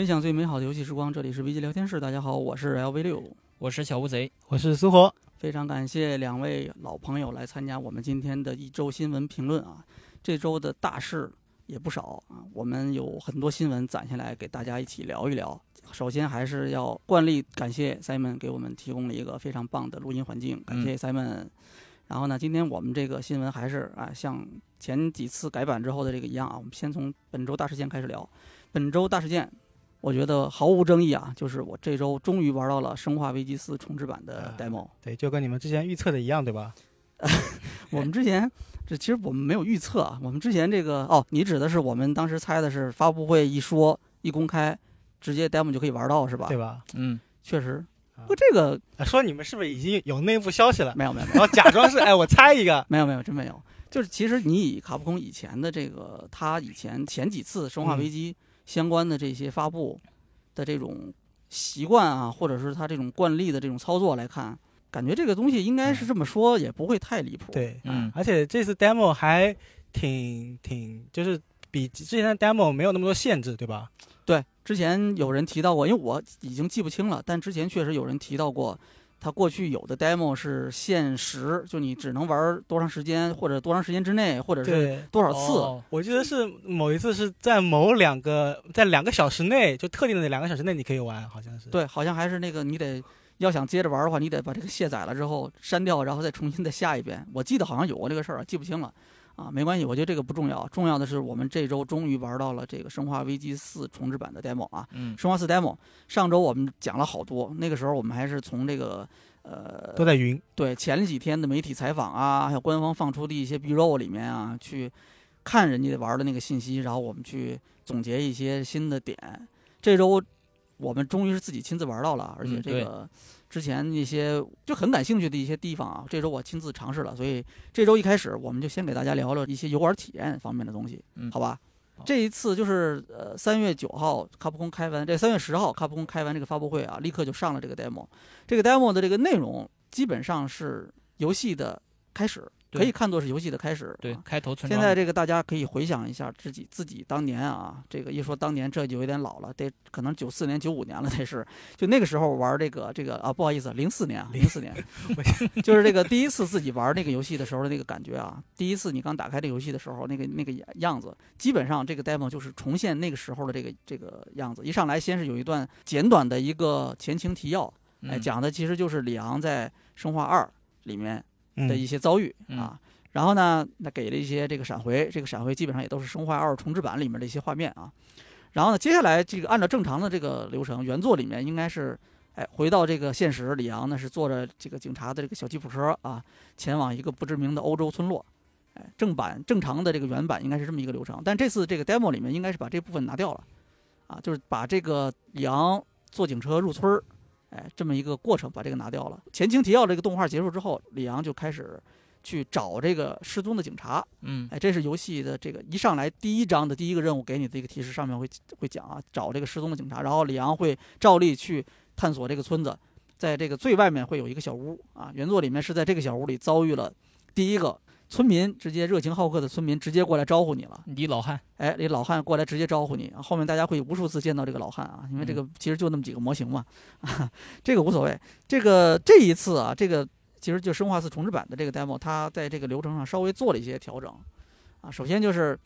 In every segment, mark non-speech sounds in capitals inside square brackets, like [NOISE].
分享最美好的游戏时光，这里是 VG 聊天室。大家好，我是 LV 六，我是小乌贼，我是苏活。非常感谢两位老朋友来参加我们今天的一周新闻评论啊。这周的大事也不少啊，我们有很多新闻攒下来给大家一起聊一聊。首先还是要惯例感谢 Simon 给我们提供了一个非常棒的录音环境，感谢 Simon。然后呢，今天我们这个新闻还是啊，像前几次改版之后的这个一样啊，我们先从本周大事件开始聊。本周大事件。我觉得毫无争议啊，就是我这周终于玩到了《生化危机四》重置版的 demo。对，就跟你们之前预测的一样，对吧？[LAUGHS] 我们之前这其实我们没有预测啊，我们之前这个哦，你指的是我们当时猜的是发布会一说一公开，直接 demo 就可以玩到是吧？对吧？嗯，确实。不，这个说你们是不是已经有内部消息了？没有没有，[LAUGHS] 然后假装是哎，我猜一个。没有没有，真没有。就是其实你以卡普空以前的这个，他以前前几次《生化危机》。相关的这些发布的这种习惯啊，或者是他这种惯例的这种操作来看，感觉这个东西应该是这么说，也不会太离谱。对，嗯，而且这次 demo 还挺挺，就是比之前的 demo 没有那么多限制，对吧？对，之前有人提到过，因为我已经记不清了，但之前确实有人提到过。它过去有的 demo 是限时，就你只能玩多长时间，或者多长时间之内，或者是多少次。我记得是某一次是在某两个在两个小时内，就特定的两个小时内你可以玩，好像是。对，好像还是那个你得要想接着玩的话，你得把这个卸载了之后删掉，然后再重新再下一遍。我记得好像有过这个事儿，记不清了。啊，没关系，我觉得这个不重要，重要的是我们这周终于玩到了这个《生化危机四》重置版的 demo 啊。嗯。生化四 demo，上周我们讲了好多，那个时候我们还是从这个呃都在云对前几天的媒体采访啊，还有官方放出的一些 B roll 里面啊，去看人家玩的那个信息，然后我们去总结一些新的点。这周我们终于是自己亲自玩到了，而且这个。之前一些就很感兴趣的一些地方啊，这周我亲自尝试了，所以这周一开始我们就先给大家聊聊一些游玩体验方面的东西，好吧？这一次就是呃三月九号，卡普空开完，这三月十号卡普空开完这个发布会啊，立刻就上了这个 demo，这个 demo 的这个内容基本上是游戏的开始。可以看作是游戏的开始。对，开头。现在这个大家可以回想一下自己自己当年啊，这个一说当年这就有点老了，得可能九四年、九五年了，得是就那个时候玩这个这个啊，不好意思，零四年，零四年，[LAUGHS] 就是这个第一次自己玩那个游戏的时候的那个感觉啊，第一次你刚打开这游戏的时候那个那个样子，基本上这个 demo 就是重现那个时候的这个这个样子。一上来先是有一段简短的一个前情提要，哎，讲的其实就是里昂在生化二里面。的一些遭遇啊，然后呢，那给了一些这个闪回，这个闪回基本上也都是《生化二》重置版里面的一些画面啊。然后呢，接下来这个按照正常的这个流程，原作里面应该是，哎，回到这个现实，里昂呢是坐着这个警察的这个小吉普车啊，前往一个不知名的欧洲村落。哎，正版正常的这个原版应该是这么一个流程，但这次这个 demo 里面应该是把这部分拿掉了，啊，就是把这个里昂坐警车入村儿。哎，这么一个过程，把这个拿掉了。前情提要这个动画结束之后，李阳就开始去找这个失踪的警察。嗯，哎，这是游戏的这个一上来第一章的第一个任务给你的一个提示，上面会会讲啊，找这个失踪的警察。然后李阳会照例去探索这个村子，在这个最外面会有一个小屋啊。原作里面是在这个小屋里遭遇了第一个。村民直接热情好客的村民直接过来招呼你了，李老汉，哎，李老汉过来直接招呼你，后面大家会无数次见到这个老汉啊，因为这个其实就那么几个模型嘛，啊，[LAUGHS] 这个无所谓。这个这一次啊，这个其实就生化四重置版的这个 demo，它在这个流程上稍微做了一些调整，啊，首先就是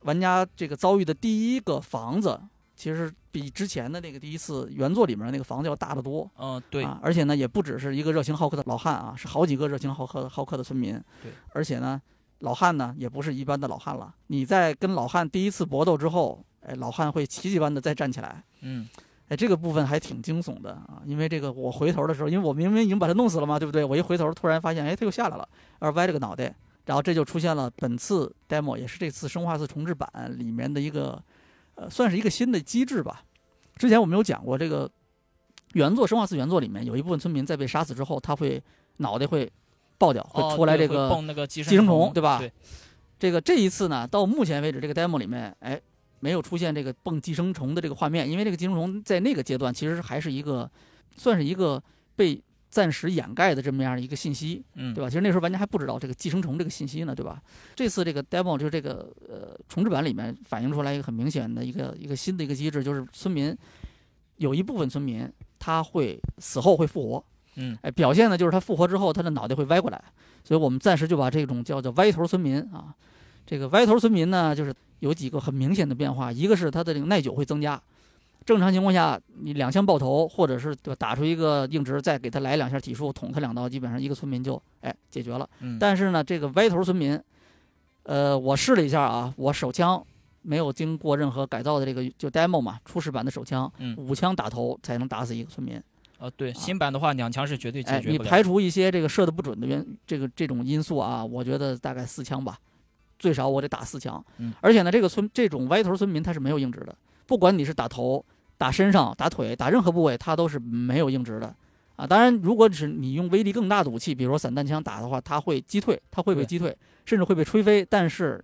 玩家这个遭遇的第一个房子。其实比之前的那个第一次原作里面那个房子要大得多。嗯，对。啊，而且呢，也不只是一个热情好客的老汉啊，是好几个热情好客好客的村民。对。而且呢，老汉呢也不是一般的老汉了。你在跟老汉第一次搏斗之后，哎，老汉会奇迹般的再站起来。嗯。哎，这个部分还挺惊悚的啊，因为这个我回头的时候，因为我明明已经把他弄死了嘛，对不对？我一回头，突然发现，哎，他又下来了，而歪着个脑袋，然后这就出现了本次 demo，也是这次生化四重置版里面的一个，呃，算是一个新的机制吧。之前我们有讲过，这个原作《生化四》原作里面有一部分村民在被杀死之后，他会脑袋会爆掉，会出来这个寄生虫，对吧？对。这个这一次呢，到目前为止，这个 demo 里面，哎，没有出现这个蹦寄生虫的这个画面，因为这个寄生虫在那个阶段其实还是一个，算是一个被暂时掩盖的这么样一个信息，嗯，对吧？其实那时候玩家还不知道这个寄生虫这个信息呢，对吧？这次这个 demo 就是这个呃重置版里面反映出来一个很明显的一个一个新的一个机制，就是村民有一部分村民他会死后会复活，嗯，哎，表现呢就是他复活之后他的脑袋会歪过来，所以我们暂时就把这种叫做歪头村民啊，这个歪头村民呢就是有几个很明显的变化，一个是他的这个耐久会增加。正常情况下，你两枪爆头，或者是对吧，打出一个硬直，再给他来两下体术，捅他两刀，基本上一个村民就哎解决了。嗯，但是呢，这个歪头村民，呃，我试了一下啊，我手枪没有经过任何改造的这个就 demo 嘛，初始版的手枪，嗯五枪打头才能打死一个村民。呃，对，新版的话两枪是绝对解哎，决不了。你排除一些这个射的不准的原这个这种因素啊，我觉得大概四枪吧，最少我得打四枪。嗯而且呢，这个村这种歪头村民他是没有硬直的，不管你是打头、打身上、打腿、打任何部位，它都是没有硬直的。啊，当然，如果是你用威力更大的武器，比如说散弹枪打的话，它会击退，它会被击退，甚至会被吹飞。但是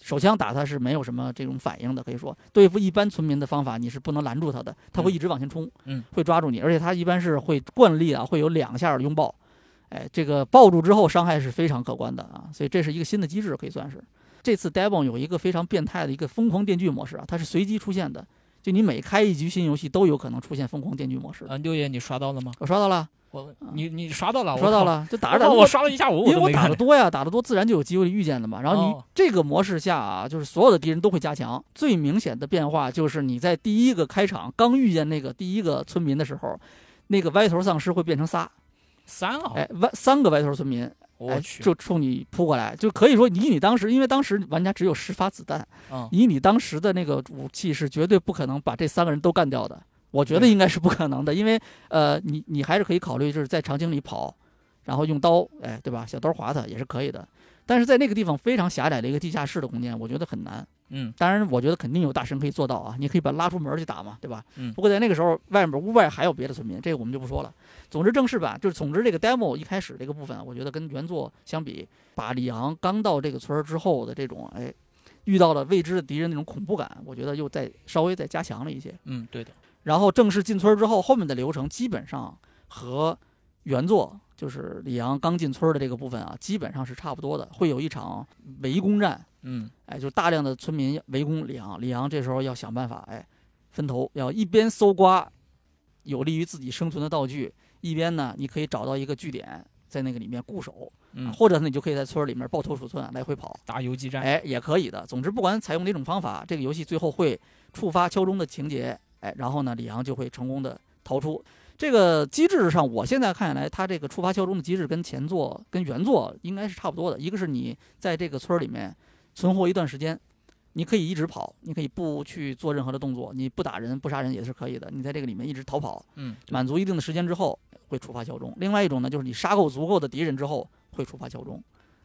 手枪打它是没有什么这种反应的，可以说对付一般村民的方法，你是不能拦住他的，它会嗯一直往前冲，嗯会抓住你，而且它一般是会惯例啊，会有两下拥抱，哎，这个抱住之后伤害是非常可观的啊，所以这是一个新的机制，可以算是。这次 Devon 有一个非常变态的一个疯狂电锯模式啊，它是随机出现的，就你每开一局新游戏都有可能出现疯狂电锯模式。呃，六爷你刷到了吗？我刷到了，我你你刷到了，我刷到。了，就打我着打着我刷了一下午，因为我打的多呀，打的多自然就有机会遇见的嘛。然后你哦这个模式下啊，就是所有的敌人都会加强。最明显的变化就是你在第一个开场刚遇见那个第一个村民的时候，那个歪头丧尸会变成仨，三啊！哎，歪三个歪头村民，哎我，去，就冲你扑过来，就可以说以你当时，因为当时玩家只有十发子弹，嗯，以你当时的那个武器是绝对不可能把这三个人都干掉的。我觉得应该是不可能的，因为呃，你你还是可以考虑就是在场景里跑，然后用刀，哎，对吧？小刀划他也是可以的。但是在那个地方非常狭窄的一个地下室的空间，我觉得很难。嗯当然，我觉得肯定有大神可以做到啊，你可以把他拉出门去打嘛，对吧？嗯不过在那个时候，外面屋外还有别的村民，这个我们就不说了。总之，正式版就是总之这个 demo 一开始这个部分，我觉得跟原作相比，把李昂刚到这个村儿之后的这种哎，遇到了未知的敌人那种恐怖感，我觉得又再稍微再加强了一些。嗯，对的，然后正式进村儿之后，后面的流程基本上和原作就是李昂刚进村儿的这个部分啊，基本上是差不多的，会有一场围攻战。嗯哎，就大量的村民围攻李昂，李昂这时候要想办法，哎，分头要一边搜刮有利于自己生存的道具，一边呢，你可以找到一个据点，在那个里面固守，嗯，或者呢，你就可以在村儿里面抱头鼠窜来回跑，打游击战，哎，也可以的。总之，不管采用哪种方法，这个游戏最后会触发敲钟的情节，哎，然后呢，李昂就会成功的逃出。这个机制上，我现在看下来，它这个触发敲钟的机制跟前作、跟原作应该是差不多的。一个是你在这个村儿里面存活一段时间，你可以一直跑，你可以不去做任何的动作，你不打人、不杀人也是可以的。你在这个里面一直逃跑，嗯，满足一定的时间之后会触发敲钟。另外一种呢，就是你杀够足够的敌人之后会触发敲钟，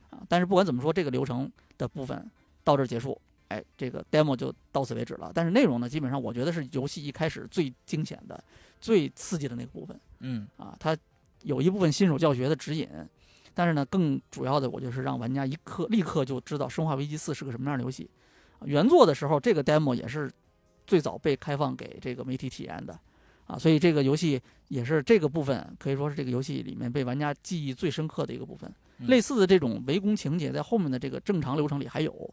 啊，但是不管怎么说，这个流程的部分到这儿结束，哎，这个 demo 就到此为止了。但是内容呢，基本上我觉得是游戏一开始最惊险的、最刺激的那个部分嗯啊，它有一部分新手教学的指引。但是呢，更主要的，我就是让玩家一刻立刻就知道《生化危机四》是个什么样的游戏。啊原作的时候，这个 demo 也是最早被开放给这个媒体体验的，啊，所以这个游戏也是这个部分可以说是这个游戏里面被玩家记忆最深刻的一个部分。嗯类似的这种围攻情节在后面的这个正常流程里还有，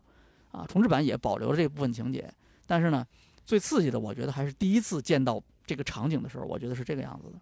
啊，重置版也保留了这部分情节。但是呢，最刺激的，我觉得还是第一次见到这个场景的时候，我觉得是这个样子的。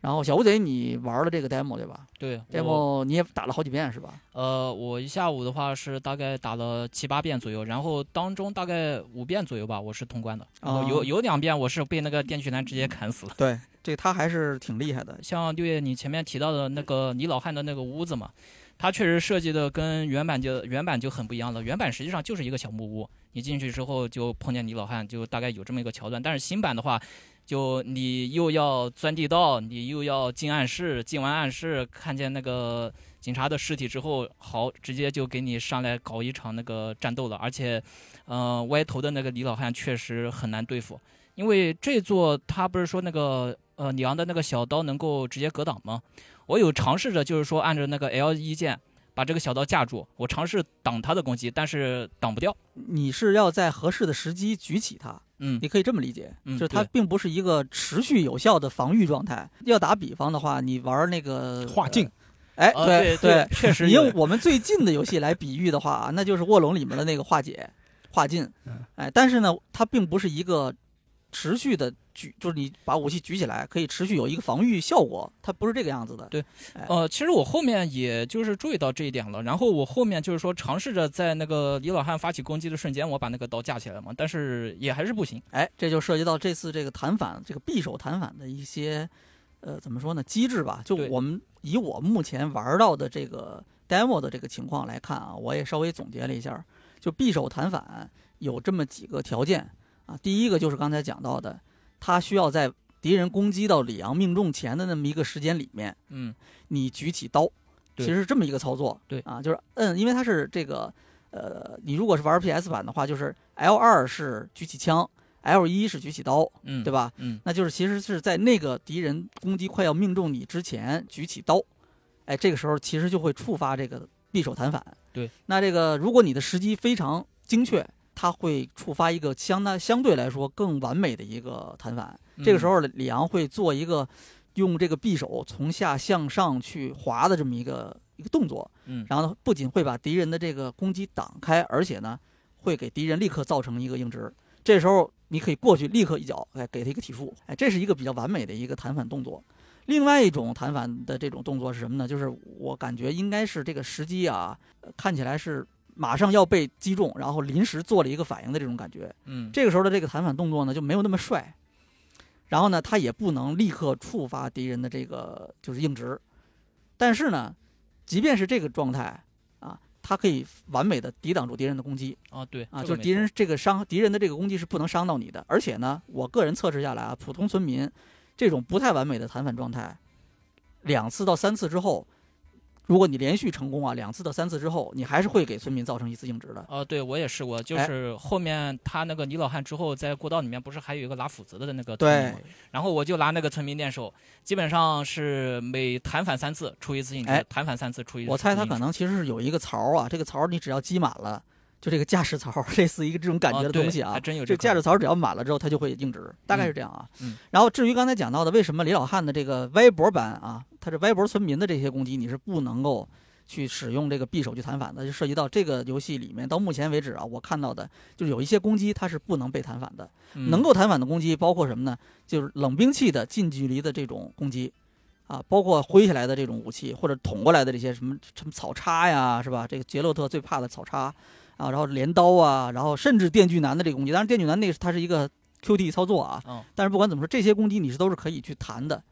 然后小乌贼，你玩了这个 demo 对吧对，？demo 你也打了好几遍是吧？呃，我一下午的话是大概打了七八遍左右，然后当中大概五遍左右吧，我是通关的。然后有哦有两遍我是被那个电锯男直接砍死了。对，这他还是挺厉害的。像六月你前面提到的那个李老汉的那个屋子嘛，它确实设计的跟原版就原版就很不一样了。原版实际上就是一个小木屋，你进去之后就碰见李老汉，就大概有这么一个桥段。但是新版的话，就你又要钻地道，你又要进暗室，进完暗室看见那个警察的尸体之后，好，直接就给你上来搞一场那个战斗了。而且，呃，歪头的那个李老汉确实很难对付，因为这座他不是说那个呃里昂的那个小刀能够直接格挡吗？我有尝试着就是说按照那个 L 一键把这个小刀架住，我尝试挡他的攻击，但是挡不掉。你是要在合适的时机举起它，嗯你可以这么理解，嗯就是它并不是一个持续有效的防御状态。要打比方的话，你玩那个化境，呃哎，啊对对，确实你有用我们最近的游戏来比喻的话，那就是卧龙里面的那个化解、化尽嗯。哎，但是呢，它并不是一个持续的举，就是你把武器举起来可以持续有一个防御效果，它不是这个样子的。对呃，其实我后面也就是注意到这一点了，然后我后面就是说尝试着在那个李老汉发起攻击的瞬间，我把那个刀架起来嘛，但是也还是不行。哎，这就涉及到这次这个弹反，这个匕首弹反的一些，呃，怎么说呢？机制吧。就我们以我目前玩到的这个 demo 的这个情况来看啊，我也稍微总结了一下，就匕首弹反有这么几个条件啊。第一个就是刚才讲到的，他需要在敌人攻击到里昂命中前的那么一个时间里面，嗯你举起刀，对其实是这么一个操作。对啊，就是摁，因为它是这个，呃，你如果是玩 PS 版的话，就是 L 二是举起枪，L 一是举起刀，嗯，对吧？嗯那就是其实是在那个敌人攻击快要命中你之前举起刀，哎，这个时候其实就会触发这个匕首弹反。对，那这个如果你的时机非常精确，它会触发一个相当相对来说更完美的一个弹反。这个时候候，里昂会做一个用这个匕首从下向上去划的这么一个一个动作，嗯然后呢，不仅会把敌人的这个攻击挡开，而且呢，会给敌人立刻造成一个硬直。这时候你可以过去立刻一脚，哎，给他一个体术，哎，这是一个比较完美的一个弹反动作。另外一种弹反的这种动作是什么呢？就是我感觉应该是这个时机啊，呃看起来是马上要被击中，然后临时做了一个反应的这种感觉。嗯。这个时候的这个弹反动作呢就没有那么帅，然后呢，他也不能立刻触发敌人的这个就是硬直，但是呢，即便是这个状态啊，他可以完美的抵挡住敌人的攻击。啊对啊，就是敌人这个伤敌人的这个攻击是不能伤到你的，而且呢，我个人测试下来啊，普通村民这种不太完美的弹反状态，两次到三次之后。如果你连续成功啊，两次到三次之后，你还是会给村民造成一次硬直的。哦，对我也试过，就哎是后面他那个李老汉之后，在过道里面不是还有一个拉斧子的那个村对民吗，然后我就拿那个村民练手，基本上是每弹反三次出一次硬直哎，弹反三次出一次。我猜他可能其实是有一个槽儿啊，这个槽儿你只要积满了，就这个驾驶槽儿，[LAUGHS] 类似一个这种感觉的东西啊，哦还真有这这驾驶槽儿只要满了之后，它就会硬直，大概是这样啊。嗯然后至于刚才讲到的，为什么李老汉的这个歪脖版啊，他这歪脖村民的这些攻击，你是不能够去使用这个匕首去弹反的，就涉及到这个游戏里面到目前为止啊，我看到的就是有一些攻击它是不能被弹反的。嗯能够弹反的攻击包括什么呢？就是冷兵器的近距离的这种攻击，啊，包括挥下来的这种武器，或者捅过来的这些什么什么草叉呀，是吧？这个杰洛特最怕的草叉啊，然后镰刀啊，然后甚至电锯男的这个攻击，当然电锯男那个它是一个 QT 操作啊，哦但是不管怎么说，这些攻击你是都是可以去弹的，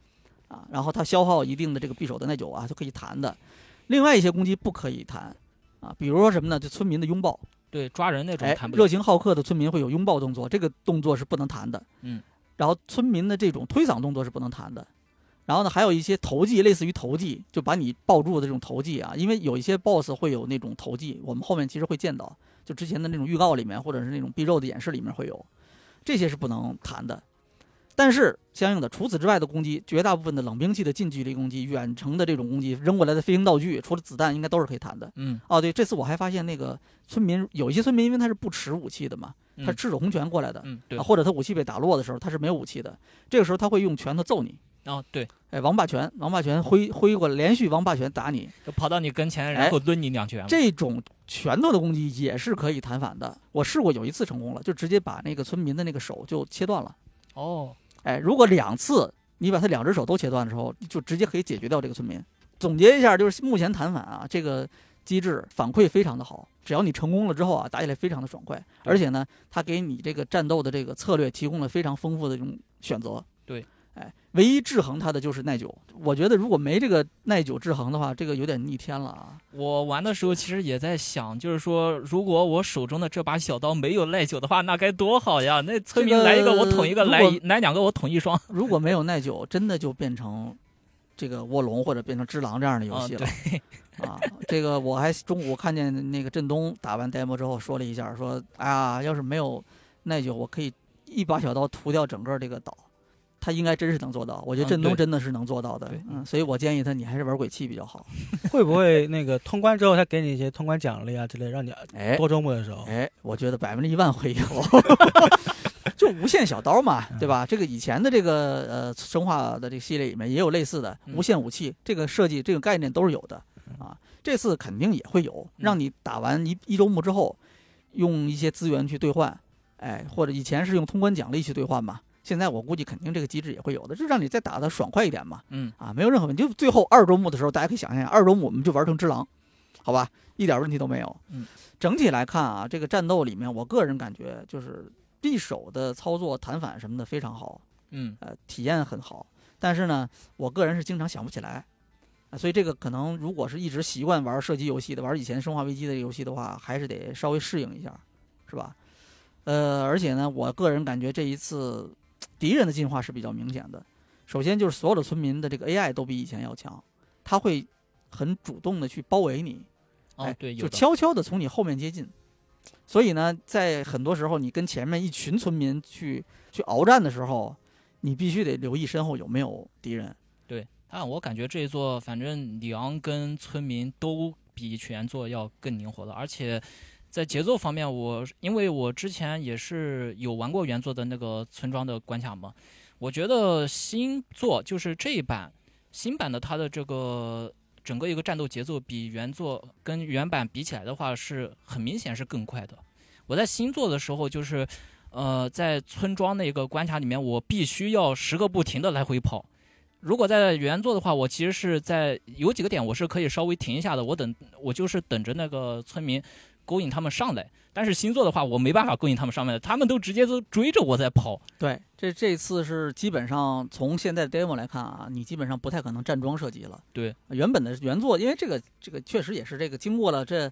啊，然后它消耗一定的这个匕首的耐久啊，就可以弹的。另外一些攻击不可以弹，啊，比如说什么呢？就村民的拥抱。对抓人那种哎弹，不了。热情好客的村民会有拥抱动作，这个动作是不能弹的。嗯，然后村民的这种推搡动作是不能弹的。然后呢，还有一些投技，类似于投技，就把你抱住的这种投技啊，因为有一些 BOSS 会有那种投技，我们后面其实会见到，就之前的那种预告里面，或者是那种必肉的演示里面会有，这些是不能弹的。但是相应的，除此之外的攻击，绝大部分的冷兵器的近距离攻击、远程的这种攻击、扔过来的飞行道具，除了子弹，应该都是可以弹的。嗯，哦，对，这次我还发现那个村民有一些村民，因为他是不持武器的嘛，他嗯赤手空拳过来的，嗯对啊，或者他武器被打落的时候，他是没有武器的，这个时候他会用拳头揍你，哦对，哎，王霸拳，王霸拳挥挥过来，连续王霸拳打你，就跑到你跟前，哎然后抡你两拳。这种拳头的攻击也是可以弹反的。我试过有一次成功了，就直接把那个村民的那个手就切断了。哦，哎，如果两次你把他两只手都切断的时候，就直接可以解决掉这个村民。总结一下，就是目前弹反啊，这个机制反馈非常的好，只要你成功了之后啊，打起来非常的爽快，而且呢，它给你这个战斗的这个策略提供了非常丰富的这种选择。对，哎，唯一制衡它的就是耐久。我觉得如果没这个耐久制衡的话，这个有点逆天了啊。我玩的时候其实也在想，就是说，如果我手中的这把小刀没有耐久的话，那该多好呀！那村民来一个我捅一个，来一来两个我捅一双。如果没有耐久，真的就变成这个卧龙或者变成只狼这样的游啊，戏了。对，啊，这个我还中午看见那个振东打完 demo 之后说了一下，说哎呀，要是没有耐久，我可以一把小刀屠掉整个这个岛。他应该真是能做到，我觉得振东真的是能做到的对。嗯，所以我建议他，你还是玩鬼泣比较好。[LAUGHS] 会不会那个通关之后他给你一些通关奖励啊之类，让你哎多周末的时候？哎，我觉得百分之一万会有。[LAUGHS] [LAUGHS] 就无限小刀嘛，对吧？这个以前的这个呃生化的这个系列里面也有类似的嗯无限武器，这个设计这个概念都是有的啊。这次肯定也会有，让你打完一一周目之后，用一些资源去兑换，哎，或者以前是用通关奖励去兑换嘛，现在我估计肯定这个机制也会有的，就让你再打的爽快一点嘛。嗯啊，没有任何问题。就最后二周目的时候，大家可以想象一下，二周目我们就玩成只狼，好吧，一点问题都没有。嗯，整体来看啊，这个战斗里面，我个人感觉就是匕首的操作、弹反什么的非常好，嗯呃，体验很好。但是呢，我个人是经常想不起来。啊，所以这个可能，如果是一直习惯玩射击游戏的，玩以前《生化危机》的游戏的话，还是得稍微适应一下，是吧？呃，而且呢，我个人感觉这一次敌人的进化是比较明显的。首先就是所有的村民的这个 AI 都比以前要强，他会很主动的去包围你，哎，哦对，就悄悄的从你后面接近。所以呢，在很多时候，你跟前面一群村民去去鏖战的时候，你必须得留意身后有没有敌人。对，但我感觉这一座反正里昂跟村民都比原作要更灵活了，而且在节奏方面我，因为我之前也是有玩过原作的那个村庄的关卡嘛，我觉得新作就是这一版新版的它的这个整个一个战斗节奏比原作跟原版比起来的话，是很明显是更快的。我在新作的时候就是。呃，在村庄那个关卡里面，我必须要十个不停的来回跑，如果在原作的话，我其实是在有几个点我是可以稍微停一下的，我等我就是等着那个村民勾引他们上来。但是星座的话，我没办法勾引他们上来，他们都直接都追着我在跑。对，这这次是基本上从现在的 demo 来看啊，你基本上不太可能站桩射击了。对，原本的原作，因为这个这个确实也是这个经过了这，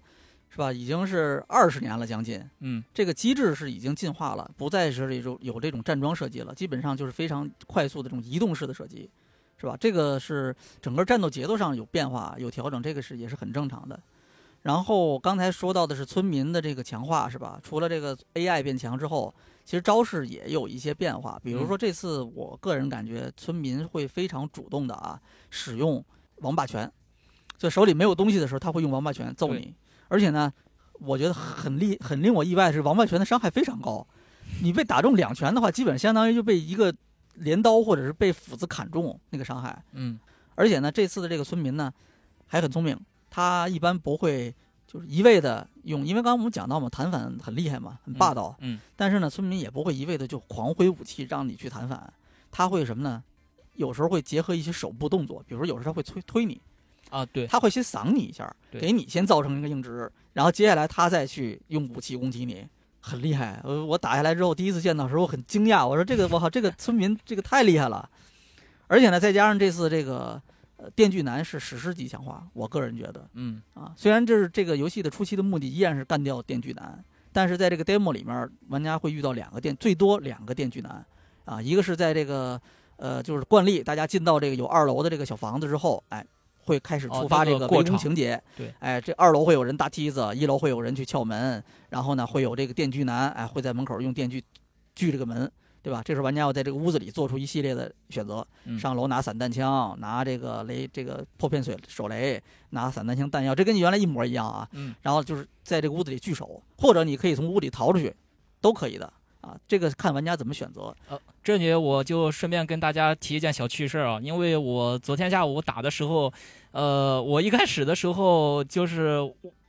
是吧？已经是二十年了，将近。嗯，这个机制是已经进化了，不再是这种有这种站桩射击了，基本上就是非常快速的这种移动式的射击，是吧？这个是整个战斗节奏上有变化、有调整，这个是也是很正常的。然后刚才说到的是村民的这个强化，是吧？除了这个 AI 变强之后，其实招式也有一些变化。比如说这次我个人感觉村民会非常主动的啊，使用王霸拳，就手里没有东西的时候，他会用王霸拳揍你。而且呢，我觉得很厉很令我意外的是，王霸拳的伤害非常高。你被打中两拳的话，基本相当于就被一个镰刀或者是被斧子砍中那个伤害。嗯，而且呢，这次的这个村民呢还很聪明，他一般不会就是一味的用，因为刚刚我们讲到嘛，弹反很厉害嘛，很霸道。嗯，但是呢，村民也不会一味的就狂挥武器让你去弹反，他会什么呢？有时候会结合一些手部动作，比如说有时候他会推推你，啊，对，他会先搡你一下，给你先造成一个硬直，然后接下来他再去用武器攻击你，很厉害。呃，我打下来之后，第一次见到的时候我很惊讶，我说这个我靠，这个村民这个太厉害了。而且呢，再加上这次这个呃电锯男是史诗级强化，我个人觉得。嗯。啊，虽然这是这个游戏的初期的目的依然是干掉电锯男，但是在这个 demo 里面，玩家会遇到两个电，最多两个电锯男啊，一个是在这个呃就是惯例，大家进到这个有二楼的这个小房子之后，哎。会开始哦触发这个围攻过场情节，对，哎，这二楼会有人搭梯子，一楼会有人去撬门，然后呢，会有这个电锯男，哎，会在门口用电锯锯这个门，对吧？这时候玩家要在这个屋子里做出一系列的选择，嗯上楼拿散弹枪，拿这个雷这个破片水手雷，拿散弹枪弹药，这跟你原来一模一样啊。嗯，然后就是在这个屋子里聚首，或者你可以从屋里逃出去，都可以的啊。这个看玩家怎么选择。呃这里我就顺便跟大家提一件小趣事儿啊，因为我昨天下午打的时候，呃，我一开始的时候就是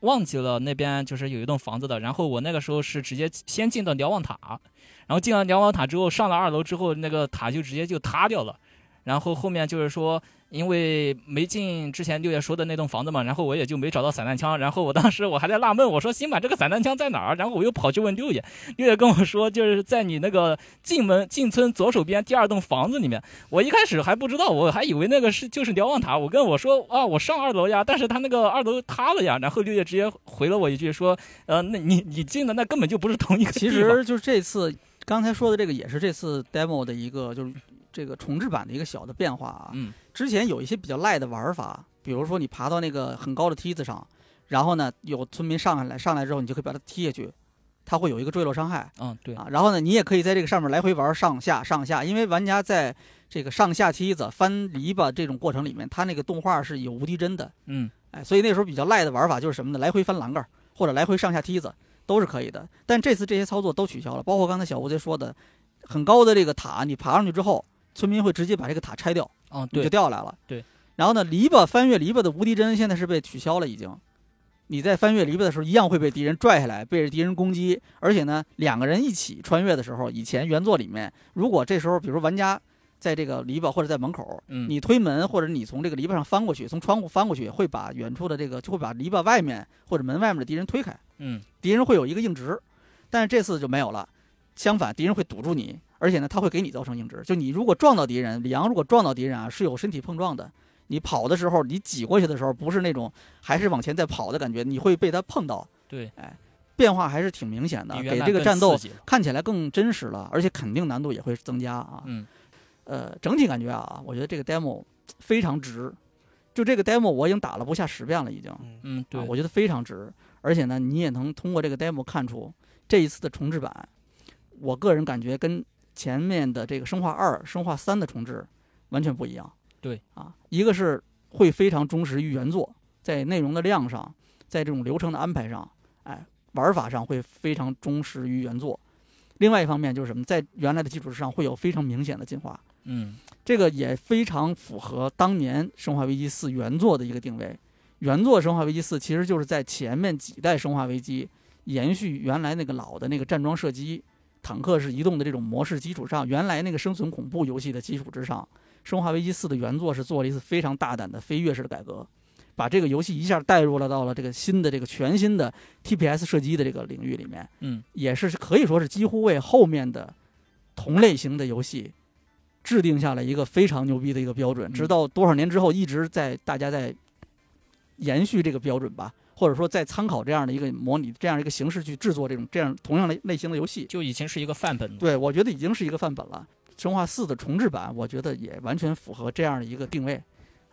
忘记了那边就是有一栋房子的，然后我那个时候是直接先进的瞭望塔，然后进了瞭望塔之后，上了二楼之后，那个塔就直接就塌掉了，然后后面就是说。因为没进之前六爷说的那栋房子嘛，然后我也就没找到散弹枪，然后我当时我还在纳闷，我说新版这个散弹枪在哪儿？然后我又跑去问六爷，六爷跟我说就是在你那个进门进村左手边第二栋房子里面。我一开始还不知道，我还以为那个是就是瞭望塔。我跟我说啊，我上二楼呀，但是他那个二楼塌了呀。然后六爷直接回了我一句说，呃，那你你进的那根本就不是同一个其。实就是这次刚才说的这个，也是这次 demo 的一个就是这个重置版的一个小的变化啊。嗯之前有一些比较赖的玩法，比如说你爬到那个很高的梯子上，然后呢有村民上来，上来之后你就可以把它踢下去，它会有一个坠落伤害嗯，对，啊。然后呢，你也可以在这个上面来回玩上下上下，因为玩家在这个上下梯子、翻篱笆这种过程里面，它那个动画是有无敌帧的，嗯哎，所以那时候比较赖的玩法就是什么呢？来回翻栏杆儿或者来回上下梯子都是可以的。但这次这些操作都取消了，包括刚才小吴贼说的，很高的这个塔，你爬上去之后，村民会直接把这个塔拆掉，嗯，你就，掉下来了。对。然后呢，篱笆翻越篱笆的无敌帧现在是被取消了，已经。你在翻越篱笆的时候，一样会被敌人拽下来，被敌人攻击。而且呢，两个人一起穿越的时候，以前原作里面，如果这时候比如说玩家在这个篱笆或者在门口，嗯，你推门或者你从这个篱笆上翻过去，从窗户翻过去，会把远处的这个就会把篱笆外面或者门外面的敌人推开，嗯，敌人会有一个硬直，但是这次就没有了。相反，敌人会堵住你，而且呢，他会给你造成硬直。就你如果撞到敌人，李阳如果撞到敌人啊，是有身体碰撞的。你跑的时候，你挤过去的时候，不是那种还是往前在跑的感觉，你会被他碰到，对，哎变化还是挺明显的，给这个战斗看起来更真实了，而且肯定难度也会增加啊。嗯，呃，整体感觉啊，我觉得这个 demo 非常值。就这个 demo 我已经打了不下十遍了，已经，嗯嗯，对啊，，我觉得非常值。而且呢，你也能通过这个 demo 看出这一次的重置版，我个人感觉跟前面的这个《生化二》《生化三》的重置完全不一样。对啊，一个是会非常忠实于原作，在内容的量上，在这种流程的安排上，哎，玩法上会非常忠实于原作。另外一方面就是什么，在原来的基础之上会有非常明显的进化。嗯，这个也非常符合当年《生化危机四》原作的一个定位。原作《生化危机四》其实就是在前面几代《生化危机》延续原来那个老的那个站桩射击、坦克式移动的这种模式基础上，原来那个生存恐怖游戏的基础之上，《生化危机四》的原作是做了一次非常大胆的飞跃式的改革，把这个游戏一下带入了到了这个新的这个全新的 TPS 射击的这个领域里面。嗯，也是可以说是几乎为后面的同类型的游戏制定下了一个非常牛逼的一个标准，嗯直到多少年之后一直在大家在延续这个标准吧，或者说在参考这样的一个模拟这样一个形式去制作这种这样同样类类型的游戏。就已经是一个范本了。对，我觉得已经是一个范本了。生化四的重置版，我觉得也完全符合这样的一个定位，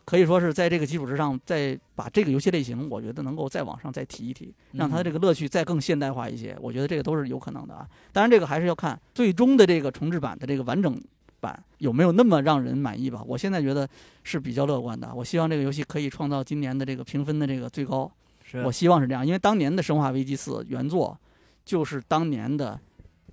可以说是在这个基础之上，再把这个游戏类型，我觉得能够再往上再提一提，让它的这个乐趣再更现代化一些。我觉得这个都是有可能的啊。当然，这个还是要看最终的这个重置版的这个完整版有没有那么让人满意吧。我现在觉得是比较乐观的。我希望这个游戏可以创造今年的这个评分的这个最高。是我希望是这样，因为当年的《生化危机四》原作就是当年的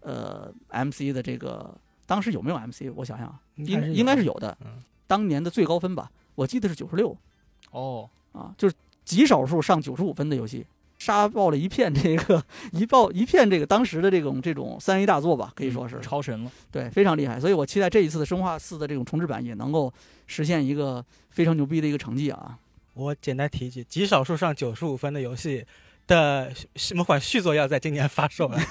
呃 MC 的这个，当时有没有 MC？我想想，应应该是有应该是有的嗯。当年的最高分吧，我记得是九十六哦，啊，就是极少数上九十五分的游戏，杀爆了一片这个一爆一片这个当时的这种这种三 A 大作吧，可以说是嗯超神了。对非常厉害。所以我期待这一次的《生化四》的这种重置版也能够实现一个非常牛逼的一个成绩啊。我简单提一句，极少数上九十五分的游戏的什么款续作要在今年发售了。[LAUGHS]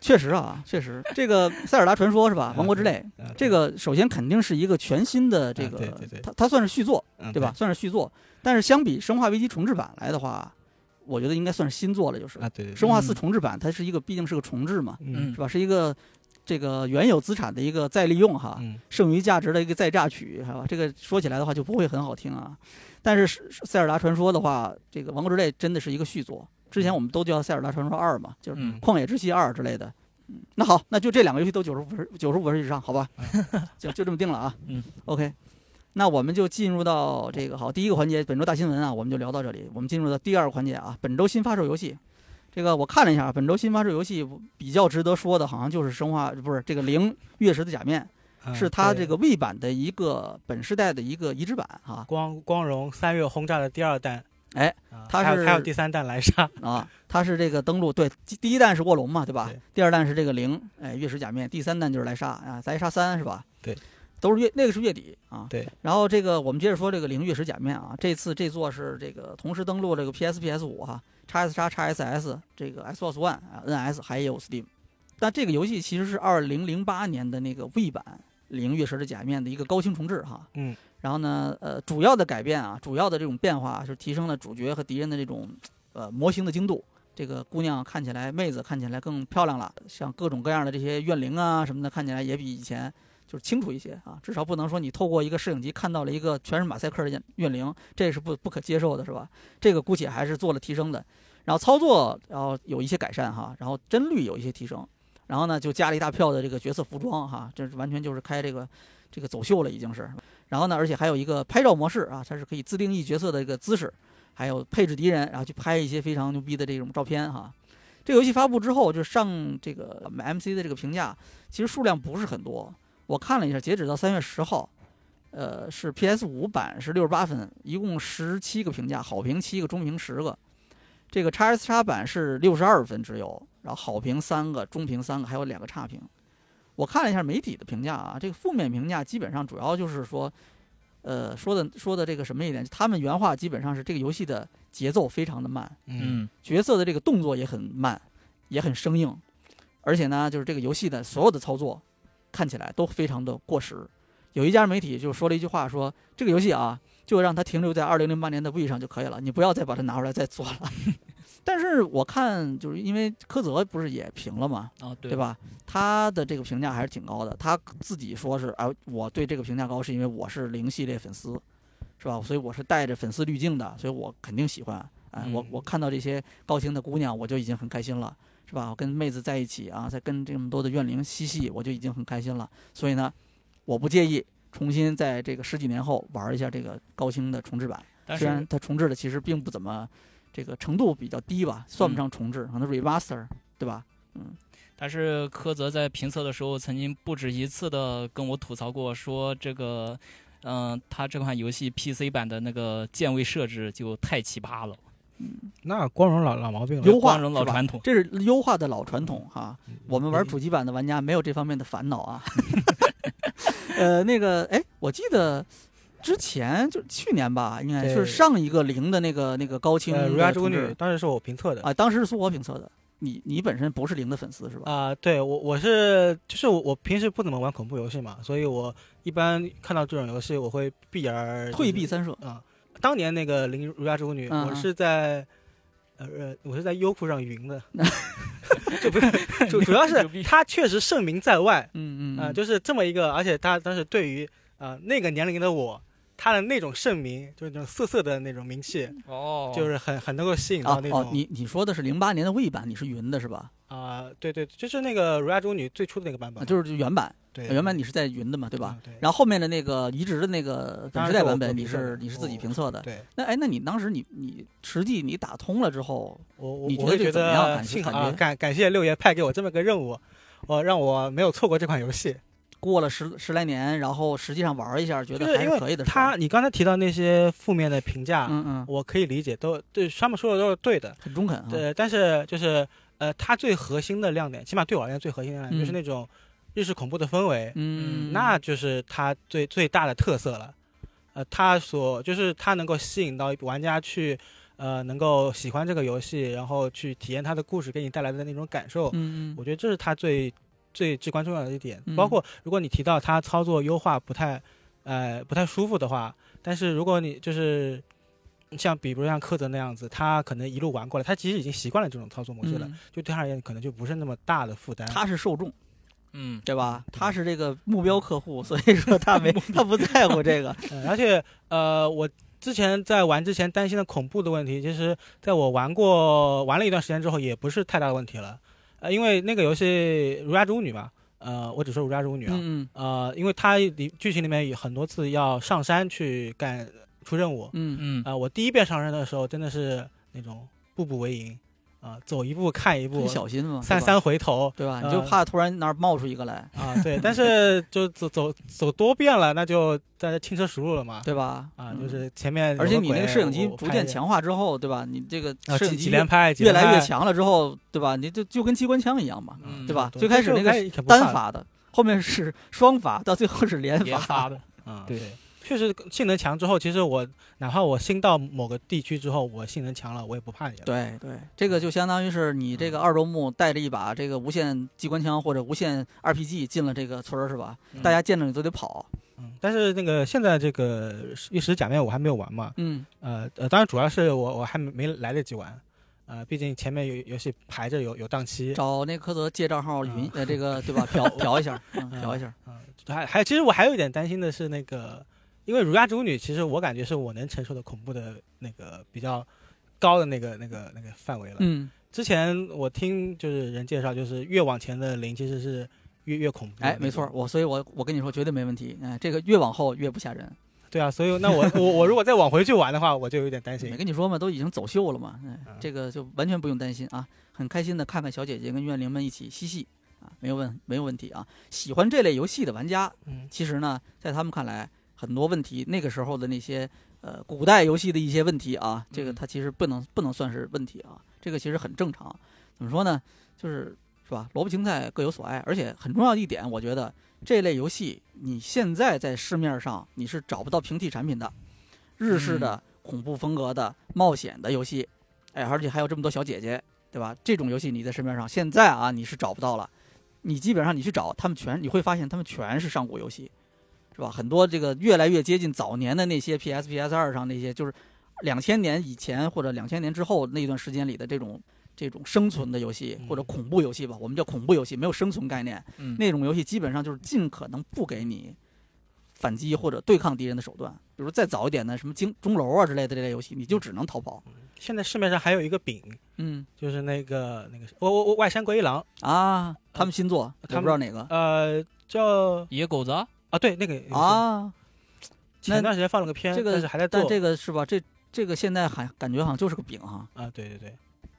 确实啊，确实，这个《塞尔达传说》是吧？嗯王国之泪，嗯这个首先肯定是一个全新的这个，嗯对对对它它算是续作，嗯对吧？？算是续作，但是相比《生化危机》重置版来的话，我觉得应该算是新作了，就是啊，对对，《对生化四》嗯重置版，它是一个毕竟是个重置嘛，嗯是吧？是一个这个原有资产的一个再利用哈，嗯剩余价值的一个再榨取，是吧？这个说起来的话就不会很好听啊。但是是《塞尔达传说》的话，这个《王国之泪》真的是一个续作。之前我们都叫《塞尔达传说二》嘛，就是嗯《旷野之息二》之类的。嗯，那好，那就这两个游戏都九十五分，九十五分以上，好吧？[LAUGHS] 就就这么定了啊。嗯，OK，那我们就进入到这个好第一个环节，本周大新闻啊，我们就聊到这里。我们进入到第二个环节啊，本周新发售游戏。这个我看了一下，本周新发售游戏比较值得说的，好像就是《生化》不是这个《零月食的假面》，嗯是它这个 V 版的一个本世代的一个移植版哈光光荣三月轰炸的第二弹，哎啊，它是还有第三弹来杀，啊，它是这个登陆对第第一弹是卧龙嘛对吧对？第二弹是这个零，哎月食假面，第三弹就是来杀啊，来杀三是吧？对，都是月那个是月底啊。对，然后这个我们接着说这个零月石假面啊，这次这座是这个同时登陆这个 PS、PS 五哈、叉 S 叉、x SS 这个 Xbox One 啊、NS 还有 Steam。但这个游戏其实是二零零八年的那个 V 版《零月石的假面》的一个高清重置哈。嗯。然后呢，呃，主要的改变啊，主要的这种变化是提升了主角和敌人的这种呃模型的精度。这个姑娘看起来，妹子看起来更漂亮了，像各种各样的这些怨灵啊什么的，看起来也比以前就是清楚一些啊。至少不能说你透过一个摄影机看到了一个全是马赛克的怨怨灵，这是不不可接受的，是吧？这个姑且还是做了提升的。然后操作然后有一些改善哈，然后帧率有一些提升，然后呢就加了一大票的这个角色服装哈，这是完全就是开这个这个走秀了已经是。然后呢，而且还有一个拍照模式啊，它是可以自定义角色的一个姿势，还有配置敌人，然后去拍一些非常牛逼的这种照片哈。这个游戏发布之后，就上这个 MC 的这个评价，其实数量不是很多。我看了一下，截止到三月十号，呃，是 PS 五版是六十八分，一共十七个评价，好评七个，中评十个。这个 x S x 版是六十二分只有，然后好评三个，中评三个，还有两个差评。我看了一下媒体的评价啊，这个负面评价基本上主要就是说，呃，说的说的这个什么一点，他们原话基本上是这个游戏的节奏非常的慢，嗯角色的这个动作也很慢，也很生硬，而且呢，就是这个游戏的所有的操作看起来都非常的过时。有一家媒体就说了一句话，说这个游戏啊，就让它停留在二零零八年的 V 上就可以了，你不要再把它拿出来再做了。[LAUGHS] 但是我看，就是因为柯泽不是也评了嘛，啊，对对？吧？他的这个评价还是挺高的。他自己说是，哎，我对这个评价高，是因为我是零系列粉丝，是吧？所以我是带着粉丝滤镜的，所以我肯定喜欢。哎，我嗯我看到这些高清的姑娘，我就已经很开心了，是吧？我跟妹子在一起啊，再跟这么多的怨灵嬉戏，我就已经很开心了。所以呢，我不介意重新在这个十几年后玩一下这个高清的重置版。但虽然是它重置的其实并不怎么，这个程度比较低吧，算不嗯上重置，可能 remaster，对吧？嗯但是柯泽在评测的时候，曾经不止一次的跟我吐槽过，说这个，嗯、他这款游戏 PC 版的那个键位设置就太奇葩了，那光荣老老毛病了。优化光荣老传统。这是优化的老传统哈。嗯我们玩主机版的玩家没有这方面的烦恼啊。[LAUGHS] 呃，那个，哎，我记得之前就去年吧，应该就是上一个零的那个那个高清呃，的儒家之女当时是我评测的啊，当时是苏活评测的。你你本身不是零的粉丝是吧？啊、对我我是就是我我平时不怎么玩恐怖游戏嘛，所以我一般看到这种游戏我会避而退避三舍。啊、当年那个《林如家之舞女》我是在呃呃我是在优酷上云的，[LAUGHS] 就不是主主要是他确实盛名在外嗯嗯啊、嗯就是这么一个，而且他当时对于呃、那个年龄的我。他的那种盛名，就是那种涩涩的那种名气，哦就是很很能够吸引到那种哦哦，你你说的是零八年的 V 版，你是云的是吧？啊、对对，就是那个《如家之女》最初的那个版啊，本，就是原版，对原本你是在云的嘛，对吧？然后后面的那个移植的那个本时代版本，你是你是自己评测的。对那哎，那你当时你你实际你打通了之后，我我会觉得幸好啊感感谢六爷派给我这么个任务，我让我没有错过这款游戏。过了十十来年，然后实际上玩一下，觉得还是可以的。他你刚才提到那些负面的评价，嗯嗯，我可以理解，都对他们说的都是对的。很中肯啊。对，但是就是呃，它最核心的亮点，起码对我而言最核心的亮点、就是嗯那种日式恐怖的氛围，嗯，那就是它最最大的特色了。呃，它所就是它能够吸引到玩家去。呃，能够喜欢这个游戏，然后去体验它的故事给你带来的那种感受，嗯嗯我觉得这是它最最至关重要的一点。嗯包括如果你提到它操作优化不太呃不太舒服的话，但是如果你就是像比如像柯泽那样子，他可能一路玩过来，他其实已经习惯了这种操作模式了，嗯就对他而言可能就不是那么大的负担。他是受众，嗯，对吧？他是这个目标客户，所以说他没 [LAUGHS] 他不在乎这个。[LAUGHS] 嗯，而且呃，我之前在玩之前担心的恐怖的问题，其实在我玩过玩了一段时间之后，也不是太大的问题了。呃，因为那个游戏《如家之女》嘛，呃，我只说《如家之女》啊，嗯呃，因为它里剧情里面有很多次要上山去干出任务，嗯嗯，嗯啊、我第一遍上山的时候真的是那种步步为营，啊、走一步看一步很，小心嘛，三三回头对吧？呃你就怕突然哪儿冒出一个来，[LAUGHS] 啊，对，但是就走走走多遍了，那就大家轻车熟路了嘛，对吧？啊，嗯就是前面而且你那个摄影机逐渐强化之后，对吧？你这个啊，摄影机越来越，强了之后，对吧？你就就跟机关枪一样嘛，嗯对吧？最开始那个单发的，后面是双发，到最后是连发。的，啊，对对，确实性能强之后，其实我哪怕我新到某个地区之后，我性能强了，我也不怕你了。对对，这个就相当于是你这个二周目带着一把这个无线机关枪或者无线 RPG 进了这个村儿是吧？嗯大家见着你都得跑。嗯，但是那个现在这个玉石假面我还没有玩嘛，嗯呃呃，当然主要是我我还没没来得及玩，呃，毕竟前面有游戏排着有有档期，找那科泽借账号云嗯呃这个对吧？嫖嫖 [LAUGHS] 一下，嫖一下。嗯，还还其实我还有一点担心的是那个，因为《儒家之女》其实我感觉是我能承受的恐怖的那个比较高的那个那个那个范围了。嗯，之前我听就是人介绍，就是越往前的灵其实是越越恐怖哎，没错，我所以我我跟你说绝对没问题。哎，这个越往后越不吓人。对啊，所以那我我我如果再往回去玩的话，我就有点担心 [LAUGHS] 没心。跟你说嘛，都已经走秀了嘛，这个就完全不用担心啊，很开心的看看小姐姐跟怨灵们一起嬉戏啊，没有问没有问题啊。喜欢这类游戏的玩家，嗯其实呢，在他们看来，很多问题那个时候的那些呃古代游戏的一些问题啊，这个嗯它其实不能不能算是问题啊，这个其实很正常。怎么说呢？就是是吧？萝卜青菜各有所爱，而且很重要的一点，我觉得这类游戏你现在在市面上你是找不到平替产品的，日式的恐怖风格的冒险的游戏，哎，而且还有这么多小姐姐，对吧？这种游戏你在市面上现在啊你是找不到了，你基本上你去找他们全你会发现他们全是上古游戏，是吧？很多这个越来越接近早年的那些 PS、PS 二上那些，就是两千年以前或者两千年之后那段时间里的这种这种生存的游戏嗯或者恐怖游戏吧，我们叫恐怖游戏，没有生存概念。嗯，那种游戏基本上就是尽可能不给你反击或者对抗敌人的手段，比如再早一点的什么经钟楼啊之类的这类游戏，你就只能逃跑。现在市面上还有一个饼，嗯就是那个那个我我我外山鬼一郎，啊，他们新作，我他们不知道哪个呃，叫野狗子啊，啊，对，那个，啊。前段时间放了个片，这个但是还在做。但这个是吧？这这个现在还感觉好像就是个饼哈，啊，对对对，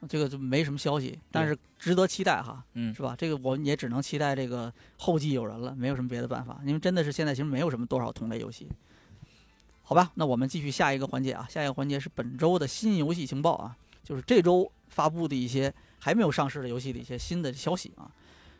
这个就没什么消息，但是值得期待哈，嗯是吧？这个我们也只能期待这个后继有人了，没有什么别的办法，因为真的是现在其实没有什么多少同类游戏。好吧，那我们继续下一个环节啊，下一个环节是本周的新游戏情报啊，就是这周发布的一些还没有上市的游戏的一些新的消息啊。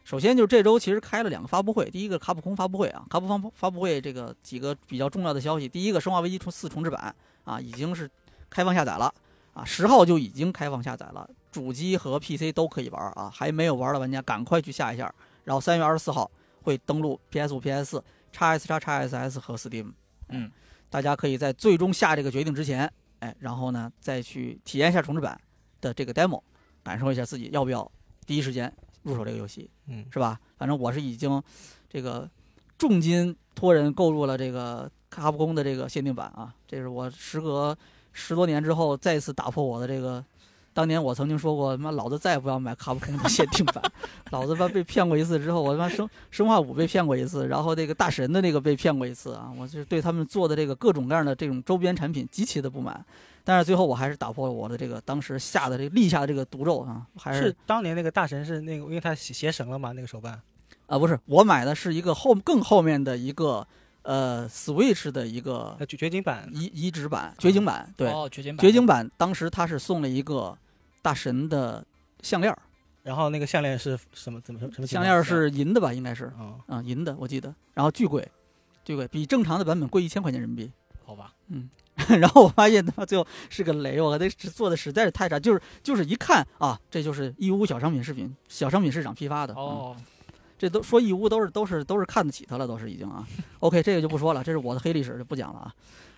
首先就是这周其实开了两个发布会，第一个卡普空发布会啊，卡普空发布会这个几个比较重要的消息，第一个《生化危机重四重置版》啊已经是开放下载了啊，十号就已经开放下载了，主机和 PC 都可以玩啊，还没有玩的玩家赶快去下一下，然后三月二十四号会登录 PS 五、PS 四、x S、x SS 和 Steam，嗯，大家可以在最终下这个决定之前，哎，然后呢再去体验一下重置版的这个 demo，感受一下自己要不要第一时间入手这个游戏。嗯，是吧？反正我是已经这个重金托人购入了这个卡普空的这个限定版啊，这是我时隔十多年之后再次打破我的这个。当年我曾经说过，他妈老子再也不要买卡普空的限定版，[LAUGHS] 老子他妈被骗过一次之后，我他妈生生化五被骗过一次，然后这个大神的那个被骗过一次啊，我就是对他们做的这个各种各样的这种周边产品极其的不满，但是最后我还是打破了我的这个当时下的这个立下的这个毒咒啊，还是当年那个大神是那个，因为他邪邪神了嘛，那个手办。啊，不是，我买的是一个后更后面的一个呃 Switch 的一个那绝绝景版，移移植版、绝景版，对，哦，绝景版，绝景版当时他是送了一个大神的项链儿，然后那个项链是什么？怎么什么什么？项链是银的吧，应该是嗯，啊，银的我记得，然后巨贵，巨贵，比正常的版本贵一千块钱人民币。好吧，[LAUGHS] 然后我发现他妈最后是个雷，我这做的实在是太差，就是就是一看啊，这就是义乌小商品市品小商品市场批发的，嗯哦，这都说义乌都是都是都是看得起他了，都是已经啊。OK，这个就不说了，这是我的黑历史，就不讲了啊。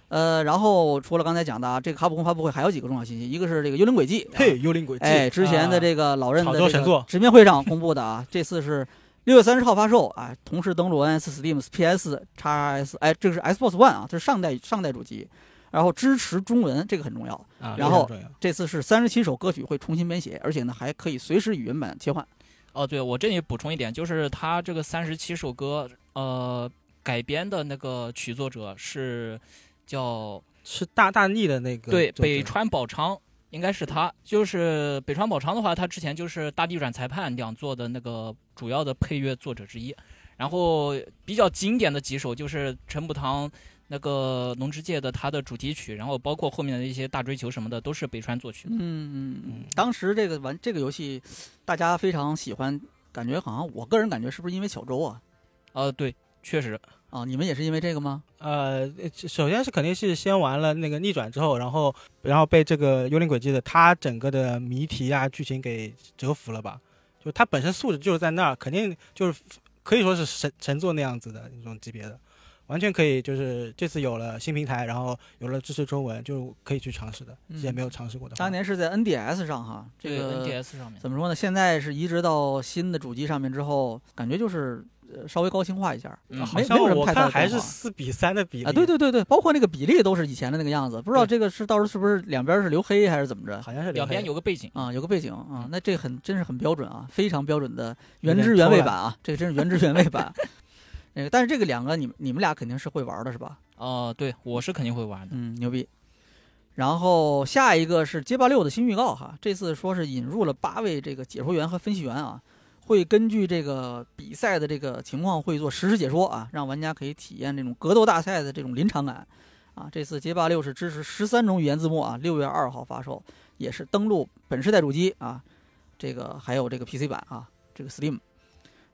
呃，然后除了刚才讲的啊，这个卡普空发布会还有几个重要信息，一个是这个《幽灵轨迹》啊，嘿，幽灵轨迹，哎，之前的这个个老任的这个直面会上公布的啊，这次是六月三十号发售啊，同时登陆 NS、Steam、PS、x S，哎，这个是 Xbox One 啊，这是上代上代主机，然后支持中文，这个很重要。啊，然后这次是三十七首歌曲会重新编写，而且呢还可以随时语音版切换。哦，对我这里补充一点，就是他这个三十七首歌，呃，改编的那个曲作者是叫是大大逆的那个对北川宝昌，应该是他。就是北川宝昌的话，他之前就是《大地转裁判》两座的那个主要的配乐作者之一。然后比较经典的几首就是陈补堂那个《龙之介》的他的主题曲，然后包括后面的一些大追求什么的，都是北川作曲的。嗯嗯嗯当时这个玩这个游戏，大家非常喜欢，感觉好像我个人感觉是不是因为小周啊？呃，对，确实，啊，你们也是因为这个吗？呃，首先是肯定是先玩了那个逆转之后，然后然后被这个幽灵轨迹的它整个的谜题啊剧情给折服了吧？就它本身素质就是在那儿，肯定就是可以说是神神作那样子的那种级别的，完全可以就是这次有了新平台，然后有了支持中文，就可以去尝试的，之前没有尝试过的话。当年是在 NDS 上哈，这个 NDS 上面。怎么说呢？现在是移植到新的主机上面之后，感觉就是呃稍微高清化一下，嗯好像没没有什么我太大还是四比三的比例啊，对，对对对，包括那个比例都是以前的那个样子，不知道这个是到时候是不是两边是留黑还是怎么着？好像是两边有有个背景，啊，有个背景啊，那这很真是很标准啊，非常标准的原汁原味版啊，这个真是原汁原味版。那个，但是这个两个你们你们俩肯定是会玩的是吧？哦、对，我是肯定会玩的。嗯，牛逼。然后下一个是街霸六的新预告哈，这次说是引入了八位这个解说员和分析员啊，会根据这个比赛的这个情况会做实时解说啊，让玩家可以体验这种格斗大赛的这种临场感啊。这次街霸六是支持十三种语言字幕啊，六月二号发售，也是登陆本世代主机啊，这个还有这个 PC 版啊，这个 Steam。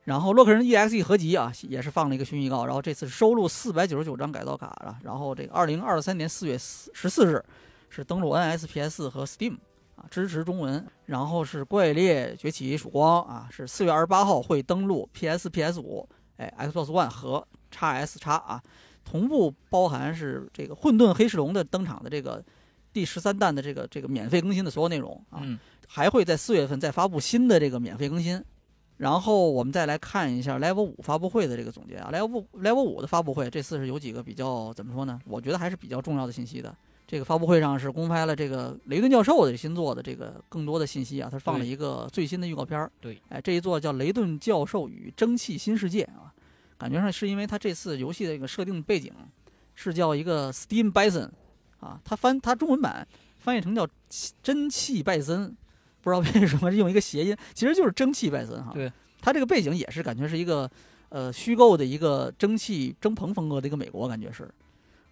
然后洛克人 EXE 合集啊，也是放了一个新预告，然后这次收录四百九十九张改造卡了，然后这个二零二三年四月十四日是登陆 NS、PS 和 Steam 啊，支持中文。然后是怪猎崛起曙光啊，是四月二十八号会登陆 PS、PS 五，哎，Xbox One 和 x S x 啊，同步包含是这个混沌黑石龙的登场的这个第十三弹的这个这个免费更新的所有内容啊，嗯，还会在四月份再发布新的这个免费更新。然后我们再来看一下 Level 五发布会的这个总结啊，Level Level 五的发布会这次是有几个比较怎么说呢？我觉得还是比较重要的信息的。这个发布会上是公开了这个雷顿教授的新作的这个更多的信息啊，他放了一个最新的预告片儿。对，哎，这一座叫《雷顿教授与蒸汽新世界》啊，感觉上是因为他这次游戏的一个设定背景是叫一个 Steam Bison 啊，他翻他中文版翻译成叫蒸汽拜森，不知道为什么用一个谐音，[LAUGHS] 其实就是蒸汽拜森哈。对，他这个背景也是感觉是一个呃虚构的一个蒸汽蒸棚风格的一个美国，感觉是。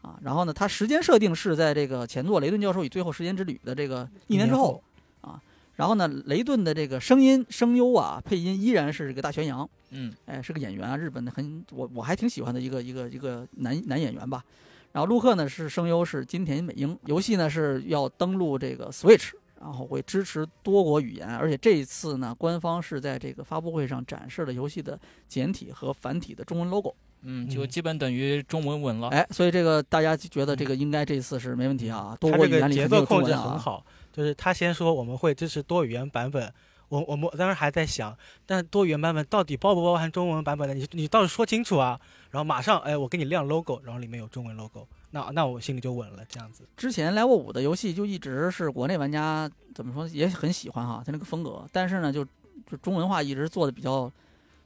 啊，然后呢，它时间设定是在这个前作《雷顿教授与最后时间之旅》的这个一年之后啊。然后呢，雷顿的这个声音声优啊，配音依然是这个大泉洋，嗯，哎，是个演员啊，日本的很我我还挺喜欢的一个一个一个男男演员吧。然后陆克呢是声优是金田美英，游戏呢是要登陆这个 Switch，然后会支持多国语言，而且这一次呢，官方是在这个发布会上展示了游戏的简体和繁体的中文 logo。嗯，就嗯基本等于中文稳了。哎，所以这个大家就觉得这个应该这次是没问题啊，多国语言里肯定奏控制。很好，就是他先说我们会支持多语言版本，我我们当时还在想，但多语言版本到底包不包含中文版本的？你你倒是说清楚啊！然后马上哎，我给你亮 logo，然后里面有中文 logo，那那我心里就稳了，这样子。之前 Level 五的游戏就一直是国内玩家怎么说也很喜欢哈，它那个风格，但是呢，就就中文化一直做的比较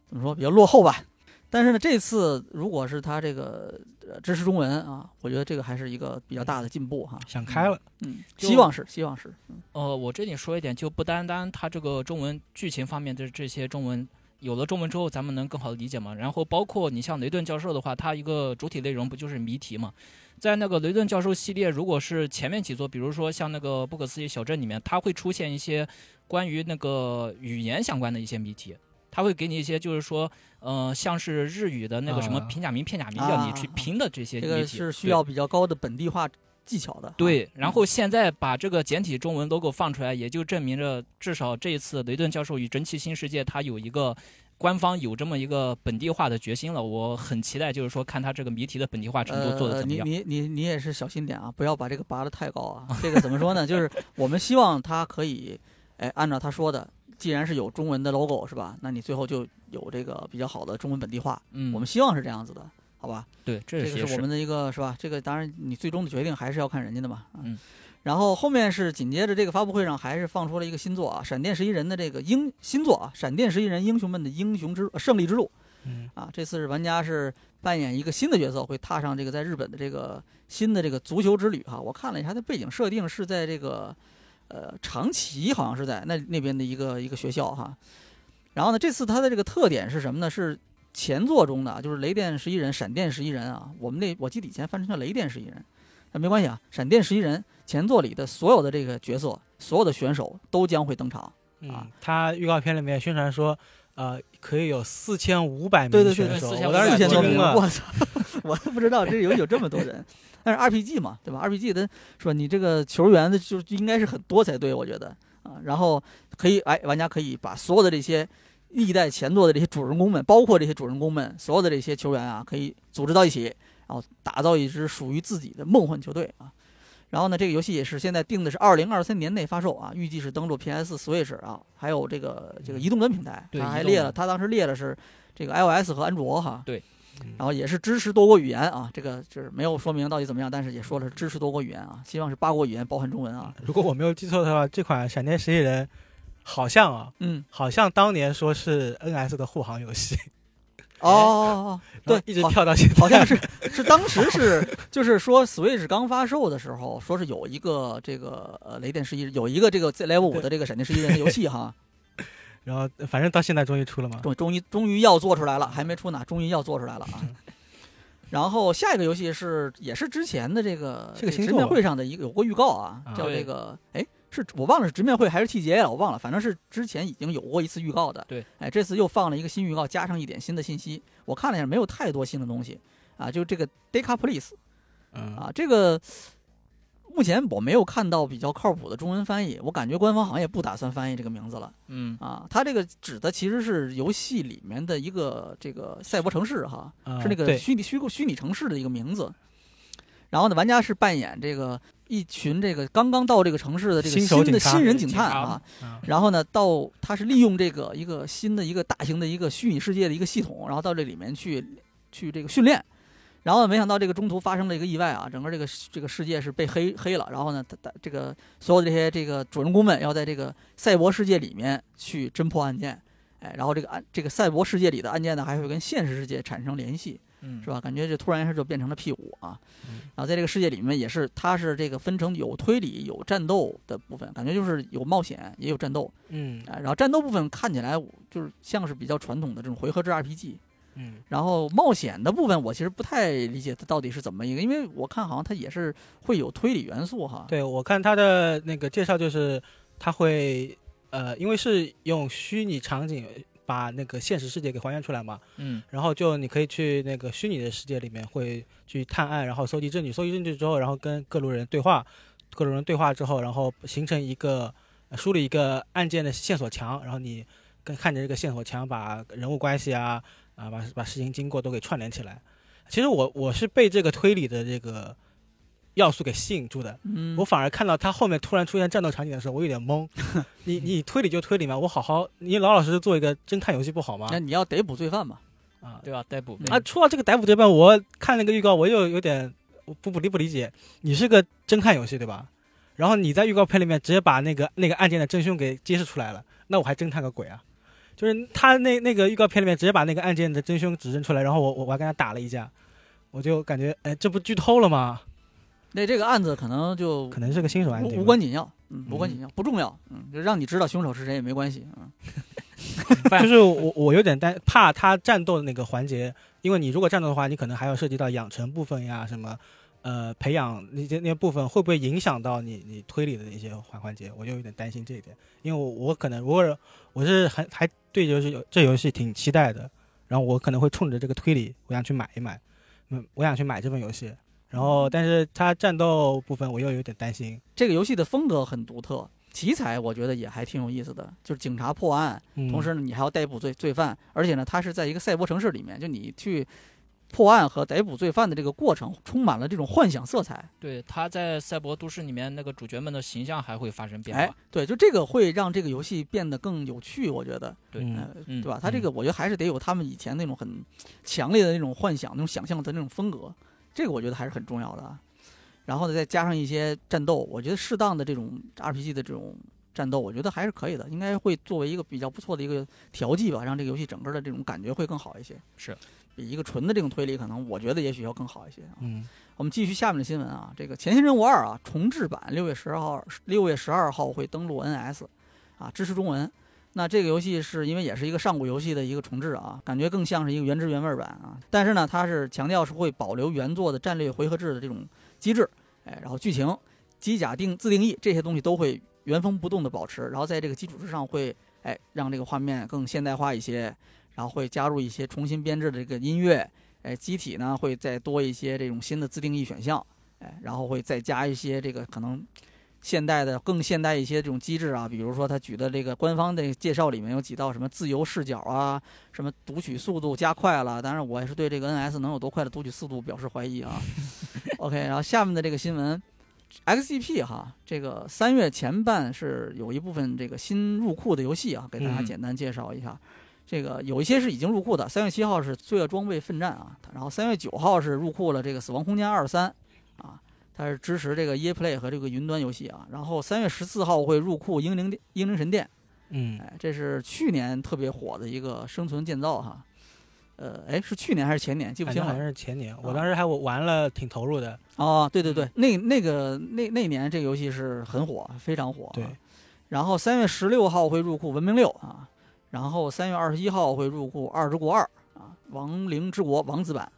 怎么说比较落后吧。但是呢，这次如果是它这个呃支持中文啊，我觉得这个还是一个比较大的进步哈。想开了，嗯，希望是，希望是。嗯呃，我这里说一点，就不单单它这个中文剧情方面的这些中文，有了中文之后，咱们能更好的理解嘛。然后包括你像雷顿教授的话，他一个主体内容不就是谜题嘛？在那个雷顿教授系列，如果是前面几座，比如说像那个不可思议小镇里面，它会出现一些关于那个语言相关的一些谜题。它会给你一些，就是说，呃，像是日语的那个什么啊平假名、片假名，让你去拼的这些谜题，这个是需要比较高的本地化技巧的。啊，对，然后现在把这个简体中文 logo 放出来，也就证明着至少这一次雷顿教授与蒸汽新世界，他有一个官方有这么一个本地化的决心了。我很期待，就是说看他这个谜题的本地化程度做的呃，怎么样。你你你你也是小心点啊，不要把这个拔得太高啊。[LAUGHS] 这个怎么说呢？就是我们希望他可以，哎，按照他说的，既然是有中文的 logo 是吧？那你最后就有这个比较好的中文本地化。嗯，我们希望是这样子的，好吧？对这这个是我们的一个是吧？这个当然你最终的决定还是要看人家的嘛。啊嗯。然后后面是紧接着这个发布会上还是放出了一个新作啊，闪电十一人的这个英新作啊，闪电十一人英雄们的英雄之呃胜利之路。嗯，啊，这次是玩家是扮演一个新的角色，会踏上这个在日本的这个新的这个足球之旅哈。我看了一下，它的背景设定是在这个呃长崎，好像是在那那边的一个一个学校哈。然后呢，这次它的这个特点是什么呢？是前作中的啊，就是雷电十一人、闪电十一人啊。我们那我记得以前翻成叫雷电十一人，但没关系啊。闪电十一人前作里的所有的这个角色，所有的选手都将会登场。啊嗯，他预告片里面宣传说，呃，可以有四千五百对对对名选手，对我当时四千多名，惊了。我操！[LAUGHS] 我都不知道这有有这么多人。但是 RPG 嘛，对吧？RPG 的说你这个球员的就就应该是很多才对，我觉得啊。然后可以，哎，玩家可以把所有的这些历代前作的这些主人公们，包括这些主人公们，所有的这些球员啊，可以组织到一起，然后打造一支属于自己的梦幻球队啊。然后呢，这个游戏也是现在定的是二零二三年内发售啊，预计是登陆 PS、Switch 啊，还有这个这个移动端平台。对它还列了，移动端它当时列的是这个 iOS 和安卓哈。对嗯然后也是支持多国语言啊，这个就是没有说明到底怎么样，但是也说了支持多国语言啊，希望是八国语言包含中文啊。如果我没有记错的话，这款《闪电十一人》好像啊，嗯，好像当年说是 NS 的护航游戏。哦哦哦，[LAUGHS] 对，一直好跳到现在，好像是是当时是 [LAUGHS] 就是说 Switch 刚发售的时候，说是有一个这个呃雷电十一有一个这个 Level 五的这个闪电十一人的游戏哈，[LAUGHS] 然后反正到现在终于出了嘛。终终于终于要做出来了，还没出呢，终于要做出来了啊。然后下一个游戏是也是之前的这个这个新作吧面会上的一个有过预告啊，啊叫这个哎是我忘了是直面会还是 TGA 了，我忘了，反正是之前已经有过一次预告的。对，哎，这次又放了一个新预告，加上一点新的信息。我看了一下，没有太多新的东西啊，就这个 Deca Police 嗯啊，这个目前我没有看到比较靠谱的中文翻译，我感觉官方好像也不打算翻译这个名字了。嗯，啊，它这个指的其实是游戏里面的一个这个赛博城市哈，啊是那个虚拟虚构虚拟城市的一个名字。然后呢，玩家是扮演这个一群这个刚刚到这个城市的这个新的警新人警探啊。啊然后呢，到他是利用这个一个新的一个大型的一个虚拟世界的一个系统，然后到这里面去去这个训练。然后没想到这个中途发生了一个意外啊，整个这个这个世界是被黑黑了。然后呢，他他这个所有的这些这个主人公们要在这个赛博世界里面去侦破案件，哎，然后这个案这个赛博世界里的案件呢，还会跟现实世界产生联系，嗯是吧？感觉这突然一下就变成了 P 五啊。嗯然后在这个世界里面也是，它是这个分成有推理、有战斗的部分，感觉就是有冒险也有战斗。嗯哎，然后战斗部分看起来就是像是比较传统的这种回合制 RPG，嗯然后冒险的部分我其实不太理解它到底是怎么一个，因为我看好像它也是会有推理元素哈。对我看它的那个介绍就是它会呃，因为是用虚拟场景把那个现实世界给还原出来嘛，嗯。然后就你可以去那个虚拟的世界里面会去探案，然后搜集证据，搜集证据之后，然后跟各路人对话，各路人对话之后，然后形成一个呃梳理一个案件的线索墙，然后你跟看着这个线索墙把人物关系啊啊把把事情经过都给串联起来。其实我我是被这个推理的这个要素给吸引住的，嗯，我反而看到他后面突然出现战斗场景的时候，我有点懵。[LAUGHS] 你你推理就推理嘛，我好好你老老实实做一个侦探游戏不好吗那？你要逮捕罪犯嘛？啊，对吧？逮捕嗯啊，说到这个逮捕罪犯，我看那个预告，我又有点我不不理不理解。你是个侦探游戏对吧？然后你在预告片里面直接把那个那个案件的真凶给揭示出来了，那我还侦探个鬼啊！就是他那那个预告片里面直接把那个案件的真凶指认出来，然后我我我还跟他打了一架，我就感觉哎，这不剧透了吗？那这个案子可能就可能是个新手案件，无无关紧要，嗯，无关紧要，不重要，嗯，就让你知道凶手是谁也没关系，嗯 [LAUGHS] [LAUGHS] 就是我我有点担怕他战斗的那个环节，因为你如果战斗的话，你可能还要涉及到养成部分呀，什么呃培养那些那些部分，会不会影响到你你推理的那些环环节？我就有点担心这一点，因为我我可能如果我是还还对游戏有这游戏挺期待的，然后我可能会冲着这个推理，我想去买一买，嗯，我想去买这份游戏，然后但是它战斗部分我又有点担心，这个游戏的风格很独特，题材我觉得也还挺有意思的，就是警察破案，嗯、同时呢，你还要逮捕罪罪犯，而且呢，它是在一个赛博城市里面，就你去破案和逮捕罪犯的这个过程，充满了这种幻想色彩。对，他在赛博都市里面那个主角们的形象还会发生变哎化。，对，就这个会让这个游戏变得更有趣，我觉得，对嗯呃，嗯对吧？他这个我觉得还是得有他们以前那种很强烈的那种幻想、那种想象的那种风格，这个我觉得还是很重要的啊。然后呢，再加上一些战斗，我觉得适当的这种 RPG 的这种战斗，我觉得还是可以的，应该会作为一个比较不错的一个调剂吧，让这个游戏整个的这种感觉会更好一些。是，比一个纯的这种推理，可能我觉得也许要更好一些啊。嗯我们继续下面的新闻啊，这个《前线任务二》啊，重制版六月十二号，六月十二号会登陆 NS，啊，支持中文。那这个游戏是因为也是一个上古游戏的一个重置啊，感觉更像是一个原汁原味版啊。但是呢，它是强调是会保留原作的战略回合制的这种机制，哎，然后剧情、机甲定自定义这些东西都会原封不动的保持，然后在这个基础之上会哎让这个画面更现代化一些，然后会加入一些重新编制的这个音乐，哎，机体呢会再多一些这种新的自定义选项，哎，然后会再加一些这个可能现代的更现代一些这种机制啊，比如说他举的这个官方的介绍里面有几道什么自由视角啊，什么读取速度加快了，当然我也是对这个 NS 能有多快的读取速度表示怀疑啊。[LAUGHS] OK，然后下面的这个新闻。XGP 哈，这个三月前半是有一部分这个新入库的游戏啊，给大家嗯简单介绍一下。这个有一些是已经入库的，三月七号是《罪恶装备奋战》啊，然后三月九号是入库了这个《死亡空间二三》啊，它是支持这个 EA Play 和这个云端游戏啊，然后三月十四号会入库《英灵殿英灵神殿》，嗯哎，这是去年特别火的一个生存建造哈。呃，哎，是去年还是前年？记不清了。好像是前年，我当时还玩了，挺投入的。哦，对对对，那那个那那年这个游戏是很火，非常火。对。然后三月十六号会入库《文明六》啊，然后三月二十一号会入库《二之国二》啊，《亡灵之国》王子版。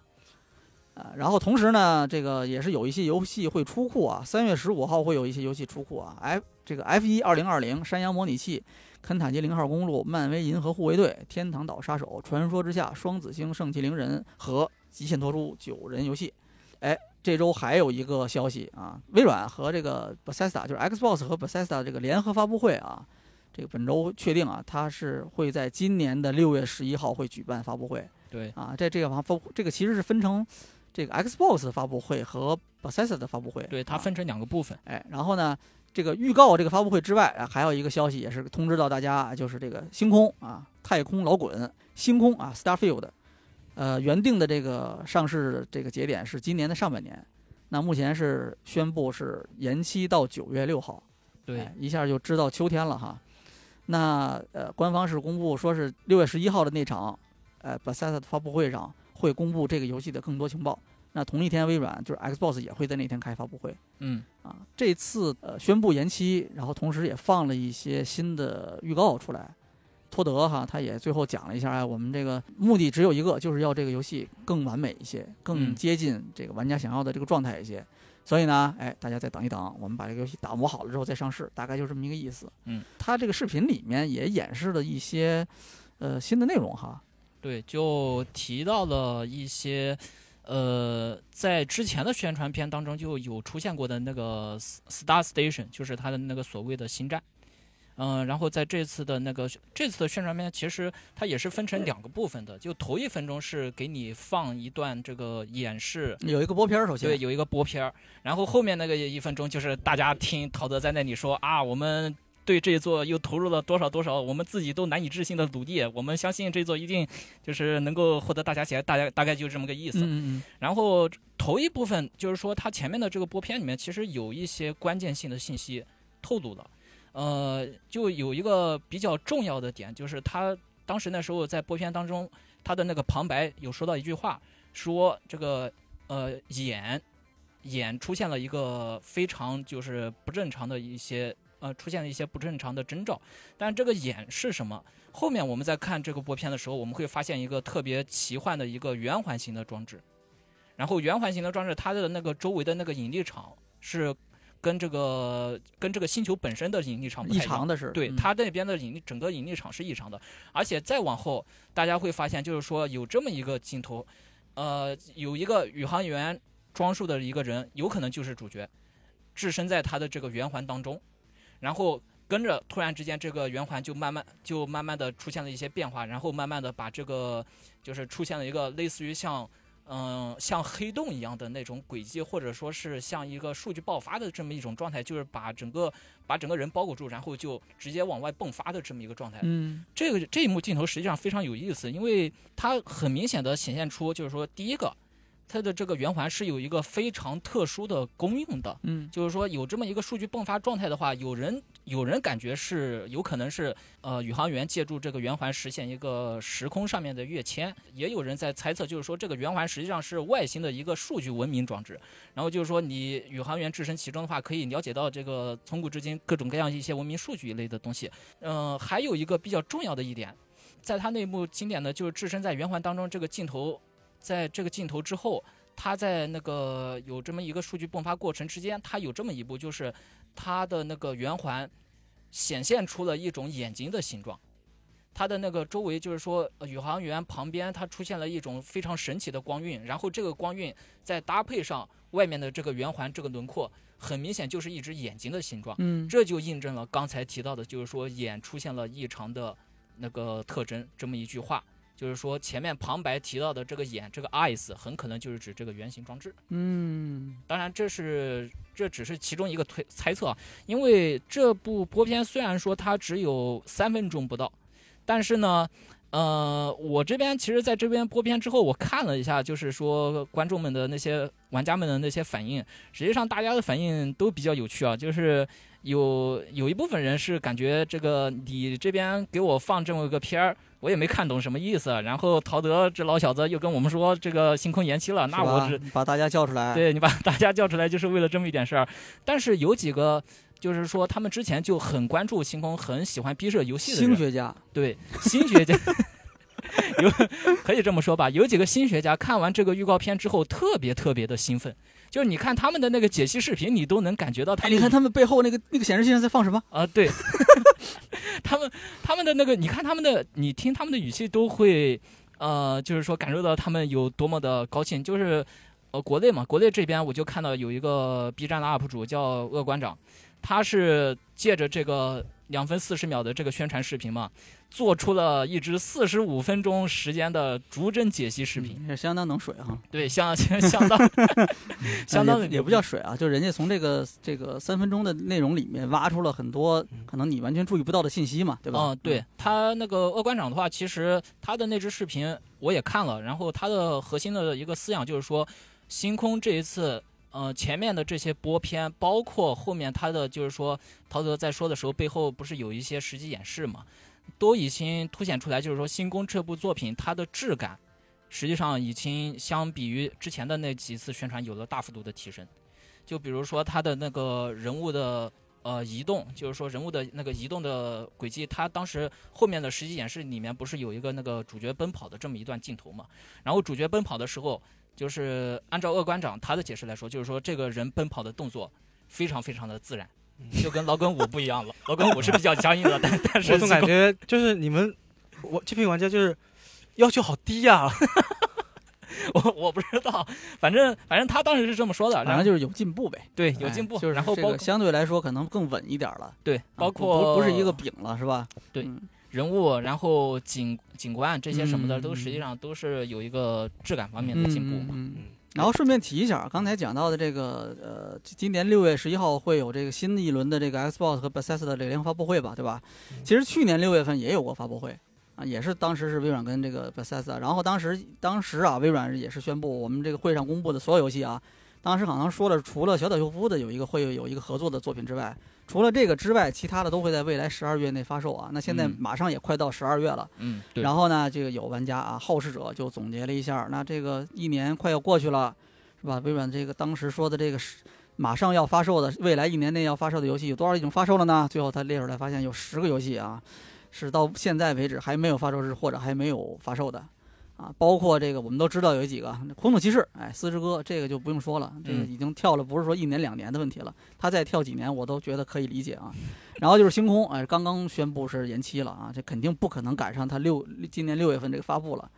啊，然后同时呢，这个也是有一些游戏会出库啊。三月十五号会有一些游戏出库啊。F 这个 F 一二零二零山羊模拟器、肯塔基零号公路、漫威银河护卫队、天堂岛杀手、传说之下、双子星圣骑凌人和极限脱出九人游戏。哎，这周还有一个消息啊，微软和这个 Bethesda 就是 Xbox 和 Bethesda 这个联合发布会啊，这个本周确定啊，它是会在今年的六月十一号会举办发布会。对啊，在这个发布这个其实是分成。这个 Xbox 的发布会和 Bethesda 的发布会，对它分成两个部分。哎，然后呢，这个预告这个发布会之外啊，还有一个消息也是通知到大家，就是这个星空啊，太空老滚，星空啊，Starfield，呃，原定的这个上市这个节点是今年的上半年，那目前是宣布是延期到九月六号。对，一下就知道秋天了哈。那呃，官方是公布说是六月十一号的那场，呃，Bethesda 的发布会上。会公布这个游戏的更多情报。那同一天，微软就是 Xbox 也会在那天开发布会。嗯，啊，这次呃宣布延期，然后同时也放了一些新的预告出来。托德哈他也最后讲了一下，哎，我们这个目的只有一个，就是要这个游戏更完美一些，更接近这个玩家想要的这个状态一些。所以呢，哎，大家再等一等，我们把这个游戏打磨好了之后再上市，大概就这么一个意思。嗯，他这个视频里面也演示了一些呃新的内容哈。对，就提到了一些，呃，在之前的宣传片当中就有出现过的那个 Star Station，就是它的那个所谓的新站。嗯，然后在这次的那个这次的宣传片，其实它也是分成两个部分的。就头一分钟是给你放一段这个演示，有一个播片儿，首先对，有一个播片儿，然后后面那个一分钟就是大家听陶德在那里说啊，我们。对这一座又投入了多少多少，我们自己都难以置信的努力。我们相信这座一定就是能够获得大家喜爱，大家大概就这么个意思。嗯嗯。然后头一部分就是说，它前面的这个播片里面其实有一些关键性的信息透露了。呃，就有一个比较重要的点，就是他当时那时候在播片当中，他的那个旁白有说到一句话，说这个呃眼眼出现了一个非常就是不正常的一些。呃，出现了一些不正常的征兆，但这个眼是什么？后面我们在看这个播片的时候，我们会发现一个特别奇幻的一个圆环形的装置，然后圆环形的装置它的那个周围的那个引力场是跟这个跟这个星球本身的引力场异常的是，对它那边的引力整个引力场是异常的，而且再往后大家会发现，就是说有这么一个镜头，呃，有一个宇航员装束的一个人，有可能就是主角，置身在他的这个圆环当中。然后跟着，突然之间，这个圆环就慢慢就慢慢的出现了一些变化，然后慢慢的把这个就是出现了一个类似于像嗯像黑洞一样的那种轨迹，或者说是像一个数据爆发的这么一种状态，就是把整个把整个人包裹住，然后就直接往外迸发的这么一个状态。嗯，这个这一幕镜头实际上非常有意思，因为它很明显的显现出就是说第一个。它的这个圆环是有一个非常特殊的功用的，嗯，就是说有这么一个数据迸发状态的话，有人有人感觉是有可能是呃宇航员借助这个圆环实现一个时空上面的跃迁，也有人在猜测，就是说这个圆环实际上是外星的一个数据文明装置，然后就是说你宇航员置身其中的话，可以了解到这个从古至今各种各样一些文明数据一类的东西。嗯，还有一个比较重要的一点，在它内部经典的就是置身在圆环当中这个镜头。在这个镜头之后，它在那个有这么一个数据迸发过程之间，它有这么一步，就是它的那个圆环显现出了一种眼睛的形状。它的那个周围就是说，宇航员旁边它出现了一种非常神奇的光晕，然后这个光晕再搭配上外面的这个圆环这个轮廓，很明显就是一只眼睛的形状。嗯，这就印证了刚才提到的，就是说眼出现了异常的那个特征这么一句话。就是说，前面旁白提到的这个眼，这个 eyes，很可能就是指这个圆形装置。嗯，当然，这是这只是其中一个推猜测啊。因为这部播片虽然说它只有三分钟不到，但是呢，呃，我这边其实在这边播片之后，我看了一下，就是说观众们的那些玩家们的那些反应，实际上大家的反应都比较有趣啊，就是。有有一部分人是感觉这个你这边给我放这么一个片儿，我也没看懂什么意思。然后陶德这老小子又跟我们说这个星空延期了，那我只把大家叫出来，[LAUGHS] 对你把大家叫出来就是为了这么一点事儿。但是有几个就是说他们之前就很关注星空，很喜欢逼热游戏的星学家，对新学家。[LAUGHS] 有可以这么说吧，有几个新学家看完这个预告片之后，特别特别的兴奋。就是你看他们的那个解析视频，你都能感觉到他。你看他们背后那个那个显示器上在放什么啊？对，[LAUGHS] 他们他们的那个，你看他们的，你听他们的语气都会，呃，就是说感受到他们有多么的高兴。就是呃，国内嘛，国内这边我就看到有一个 B 站的 UP 主叫恶馆长，他是借着这个。两分四十秒的这个宣传视频嘛，做出了一支四十五分钟时间的逐帧解析视频，是相当能水哈。对，相 [LAUGHS] 相当 [LAUGHS] 相当也不叫水啊，就人家从这个这个三分钟的内容里面挖出了很多可能你完全注意不到的信息嘛，对吧？嗯，对他那个恶官长的话，其实他的那支视频我也看了，然后他的核心的一个思想就是说，星空这一次。呃，前面的这些播片，包括后面他的，就是说，陶德在说的时候，背后不是有一些实际演示嘛，都已经凸显出来，就是说，《星宫》这部作品它的质感，实际上已经相比于之前的那几次宣传有了大幅度的提升。就比如说他的那个人物的呃移动，就是说人物的那个移动的轨迹，他当时后面的实际演示里面不是有一个那个主角奔跑的这么一段镜头嘛？然后主角奔跑的时候。就是按照恶馆长他的解释来说，就是说这个人奔跑的动作非常非常的自然，[LAUGHS] 就跟老梗五不一样了。老梗五是比较僵硬的，但 [LAUGHS] 但是我总感觉就是你们我这批玩家就是要求好低呀。[LAUGHS] 我我不知道，反正反正他当时是这么说的，然后就是有进步呗。对，有进步。就是然后包括相对来说可能更稳一点了。对，包括不不是一个饼了，是吧？对。人物，然后景景观这些什么的，都实际上都是有一个质感方面的进步嘛。嗯然后顺便提一下，刚才讲到的这个，呃，今年六月十一号会有这个新的一轮的这个 Xbox 和 Bethesda 的联合发布会吧，对吧？其实去年六月份也有过发布会啊，也是当时是微软跟这个 Bethesda，然后当时当时啊，微软也是宣布我们这个会上公布的所有游戏啊，当时好像说了，除了小岛秀夫的有一个会有一个合作的作品之外。除了这个之外，其他的都会在未来十二月内发售啊。那现在马上也快到十二月了，嗯，对。然后呢，这个有玩家啊，好事者就总结了一下，那这个一年快要过去了，是吧？微软这个当时说的这个是马上要发售的，未来一年内要发售的游戏有多少已经发售了呢？最后他列出来，发现有十个游戏啊，是到现在为止还没有发售日或者还没有发售的。啊，包括这个我们都知道有几个《空洞骑士》，哎，《四之歌》这个就不用说了，这个已经跳了，不是说一年两年的问题了，他再跳几年我都觉得可以理解啊。然后就是《星空》，哎，刚刚宣布是延期了啊，这肯定不可能赶上他六今年六月份这个发布了。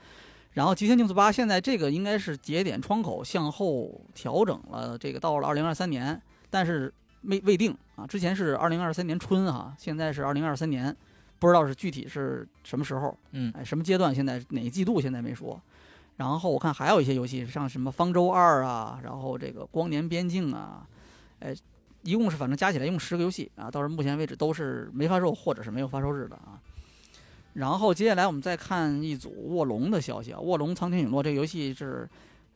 然后《极限竞速八》现在这个应该是节点窗口向后调整了，这个到了二零二三年，但是未未定啊，之前是二零二三年春哈，现在是二零二三年。不知道是具体是什么时候，嗯，哎，什么阶段？现在哪个季度？现在没说。然后我看还有一些游戏，像什么《方舟二》啊，然后这个《光年边境》啊，哎，一共是反正加起来一共十个游戏啊，到目前为止都是没发售或者是没有发售日的啊。然后接下来我们再看一组《卧龙》的消息啊，《卧龙：苍天陨落》这个游戏是。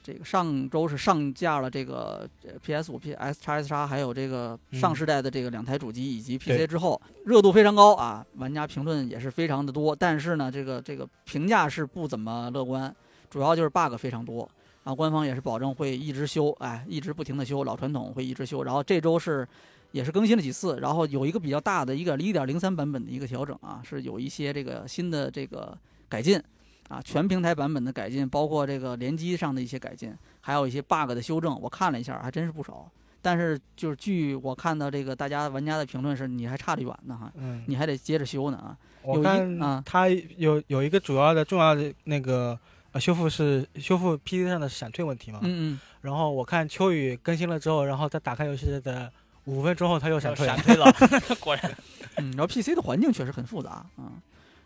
这个上周是上架了这个 PS 五、PS 叉 S 叉，还有这个上世代的这个两台主机以及 PC 之后，热度非常高啊，玩家评论也是非常的多。但是呢，这个这个评价是不怎么乐观，主要就是 bug 非常多啊。官方也是保证会一直修，哎，一直不停的修，老传统会一直修。然后这周是也是更新了几次，然后有一个比较大的一个一点零三版本的一个调整啊，是有一些这个新的这个改进。啊，全平台版本的改进，包括这个联机上的一些改进，还有一些 bug 的修正，我看了一下，还真是不少。但是就是据我看到这个大家玩家的评论是，你还差得远呢哈，嗯，你还得接着修呢啊。我看啊，它有有一个主要的重要的那个呃修复是修复 PC 上的闪退问题嘛，嗯嗯。然后我看秋雨更新了之后，然后再打开游戏的五分钟后，它又闪退闪退了，[LAUGHS] 果然。嗯，然后 PC 的环境确实很复杂啊。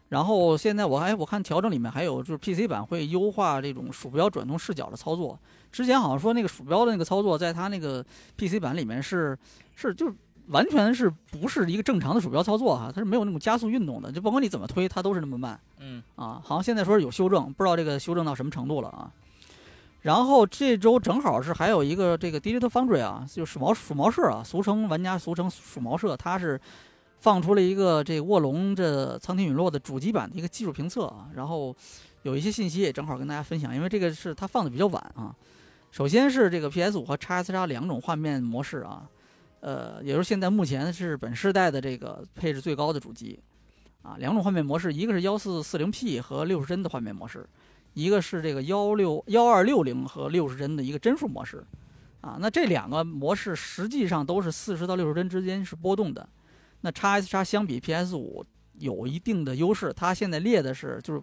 然后现在我还我看调整里面还有就是 PC 版会优化这种鼠标转动视角的操作。之前好像说那个鼠标的那个操作，在它那个 PC 版里面是是就完全是不是一个正常的鼠标操作哈，它是没有那种加速运动的，就甭管你怎么推，它都是那么慢。嗯啊，好像现在说是有修正，不知道这个修正到什么程度了啊。然后这周正好是还有一个这个 Digital Foundry 啊，就鼠毛鼠毛社啊，俗称玩家俗称鼠毛社，它是放出了一个这卧龙这苍天陨落的主机版的一个技术评测啊，然后有一些信息也正好跟大家分享，因为这个是它放的比较晚啊。首先是这个 PS 五和 x S 叉两种画面模式啊，呃，也就是现在目前是本世代的这个配置最高的主机啊，两种画面模式，一个是幺四四零 P 和六十帧的画面模式。一个是这个幺六幺二六零和六十帧的一个帧数模式，啊，那这两个模式实际上都是四十到六十帧之间是波动的。那 x S 叉相比 PS 五有一定的优势，它现在列的是就是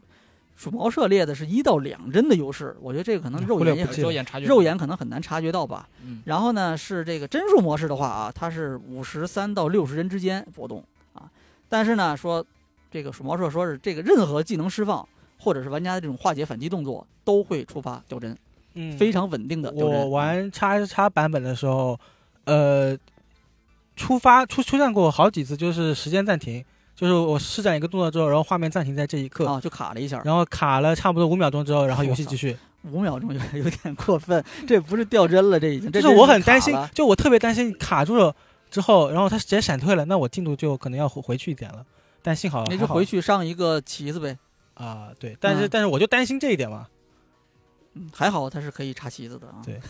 鼠毛社列的是一到两帧的优势，我觉得这个可能肉眼也肉眼察觉肉眼可能很难察觉到吧。嗯。然后呢是这个帧数模式的话啊，它是五十三到六十帧之间波动啊，但是呢说这个鼠毛社说是这个任何技能释放。或者是玩家的这种化解反击动作都会触发掉帧，嗯，非常稳定的掉帧。我玩叉 S 叉版本的时候，呃，触发出出现过好几次，就是时间暂停，就是我施展一个动作之后，然后画面暂停在这一刻啊，就卡了一下，然后卡了差不多五秒钟之后，然后游戏继续。五秒钟有有点过分，[LAUGHS] 这不是掉帧了，这已经。就是我很担心，就我特别担心卡住了之后，然后它直接闪退了，那我进度就可能要回回去一点了。但幸好那就回去上一个旗子呗。啊，对，但是但是我就担心这一点嘛，嗯，还好它是可以插旗子的啊。对，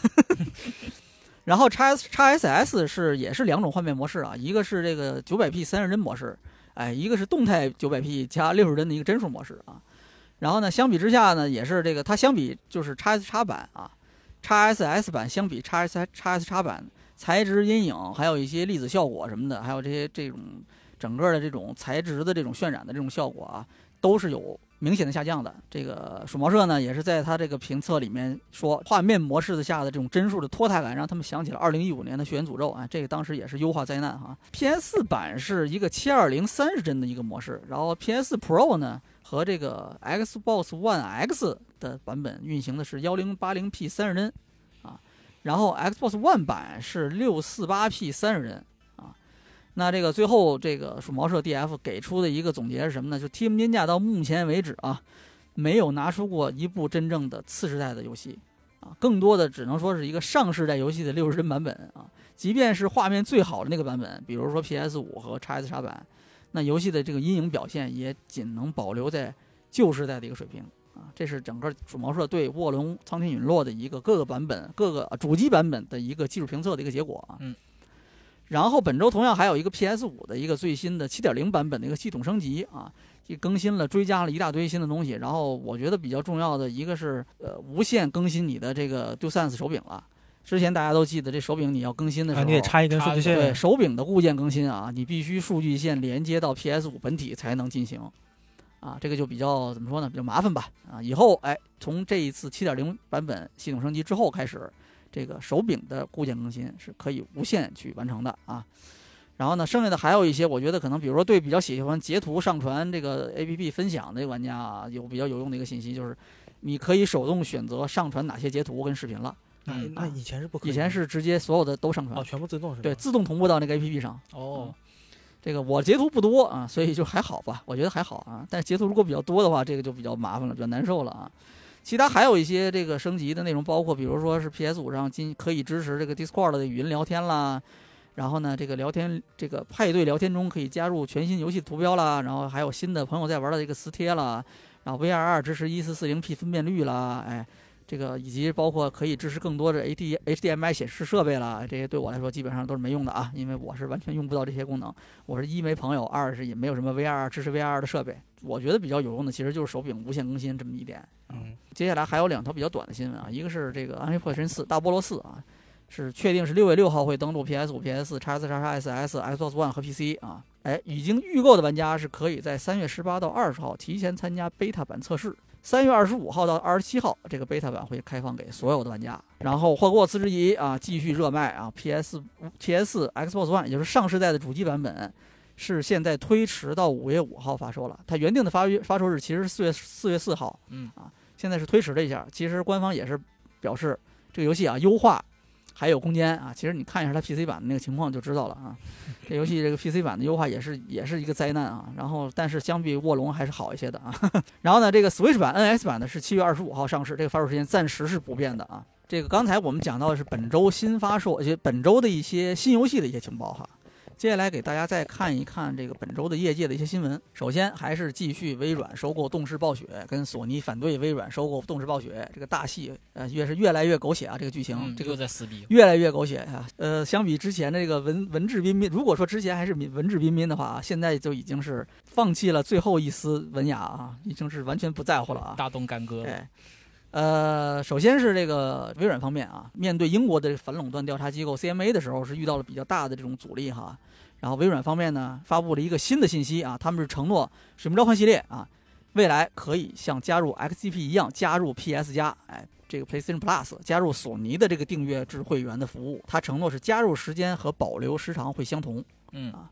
[LAUGHS] 然后叉 S 叉 SS 是也是两种画面模式啊，一个是这个九百 P 三十帧模式，哎，一个是动态九百 P 加六十帧的一个帧数模式啊。然后呢，相比之下呢，也是这个它相比就是叉 S 叉版啊，叉 SS 版相比叉 S 叉 S 叉版材质阴影，还有一些粒子效果什么的，还有这些这种整个的这种材质的这种渲染的这种效果啊，都是有。明显的下降的，这个鼠毛社呢，也是在他这个评测里面说，画面模式的下的这种帧数的拖沓感，让他们想起了二零一五年的《血源诅咒》啊，这个当时也是优化灾难哈。PS 版是一个七二零三十帧的一个模式，然后 PS Pro 呢和这个 Xbox One X 的版本运行的是幺零八零 P 三十帧啊，然后 Xbox One 版是六四八 P 三十帧。那这个最后这个鼠毛社 DF 给出的一个总结是什么呢？就 Team Ninja 到目前为止啊，没有拿出过一部真正的次世代的游戏啊，更多的只能说是一个上世代游戏的六十帧版本啊。即便是画面最好的那个版本，比如说 PS 五和 x S 叉版，那游戏的这个阴影表现也仅能保留在旧时代的一个水平啊。这是整个鼠毛社对《卧龙苍天陨落》的一个各个版本、各个主机版本的一个技术评测的一个结果啊。嗯。然后本周同样还有一个 PS 五的一个最新的七点零版本的一个系统升级啊，也更新了，追加了一大堆新的东西。然后我觉得比较重要的一个是，呃，无线更新你的这个 DualSense 手柄了。之前大家都记得，这手柄你要更新的时候，你得插一根数据线。对，手柄的固件更新啊，你必须数据线连接到 PS 五本体才能进行。啊，这个就比较怎么说呢？比较麻烦吧。啊，以后哎，从这一次七点零版本系统升级之后开始。这个手柄的固件更新是可以无限去完成的啊，然后呢，剩下的还有一些，我觉得可能，比如说对比较喜欢截图上传这个 APP 分享的玩家啊，有比较有用的一个信息，就是你可以手动选择上传哪些截图跟视频了。嗯，那以前是不可以，以前是直接所有的都上传，哦，全部自动是吧？对，自动同步到那个 APP 上。哦，这个我截图不多啊，所以就还好吧，我觉得还好啊。但是截图如果比较多的话，这个就比较麻烦了，比较难受了啊。其他还有一些这个升级的内容，包括比如说是 PS 五上今可以支持这个 Discord 的语音聊天啦，然后呢，这个聊天这个派对聊天中可以加入全新游戏图标啦，然后还有新的朋友在玩的这个磁贴啦，然后 VR 二支持一四四零 P 分辨率啦，哎，这个以及包括可以支持更多的 AD HDMI 显示设备啦，这些对我来说基本上都是没用的啊，因为我是完全用不到这些功能，我是一没朋友，二是也没有什么 VR 支持 VR 的设备。我觉得比较有用的其实就是手柄无线更新这么一点。嗯，接下来还有两条比较短的新闻啊，一个是这个《暗黑破坏神四：大菠萝四》啊，是确定是六月六号会登陆 PS 五、PS 四、x S、x SS、Xbox One 和 PC 啊。哎，已经预购的玩家是可以在三月十八到二十号提前参加 beta 版测试，三月二十五号到二十七号这个 beta 版会开放给所有的玩家。然后霍格沃茨之遗啊继续热卖啊，PS、PS、Xbox One 也就是上世代的主机版本。是现在推迟到五月五号发售了，它原定的发发售日其实是四月四月四号，嗯啊，现在是推迟了一下。其实官方也是表示这个游戏啊优化还有空间啊。其实你看一下它 PC 版的那个情况就知道了啊。[LAUGHS] 这游戏这个 PC 版的优化也是也是一个灾难啊。然后但是相比卧龙还是好一些的啊。[LAUGHS] 然后呢，这个 Switch 版、NS 版呢是七月二十五号上市，这个发售时间暂时是不变的啊。这个刚才我们讲到的是本周新发售，而且本周的一些新游戏的一些情报哈。接下来给大家再看一看这个本周的业界的一些新闻。首先还是继续微软收购动视暴雪，跟索尼反对微软收购动视暴雪这个大戏，呃，越是越来越狗血啊！这个剧情，嗯、这个在撕逼，越来越狗血啊！呃，相比之前这个文文质彬彬，如果说之前还是文质彬彬的话，现在就已经是放弃了最后一丝文雅啊，已经是完全不在乎了啊！大动干戈了。哎呃，首先是这个微软方面啊，面对英国的反垄断调查机构 CMA 的时候，是遇到了比较大的这种阻力哈。然后微软方面呢，发布了一个新的信息啊，他们是承诺《使命召唤》系列啊，未来可以像加入 XGP 一样加入 PS 加，哎，这个 PlayStation Plus 加入索尼的这个订阅制会员的服务。他承诺是加入时间和保留时长会相同。嗯啊，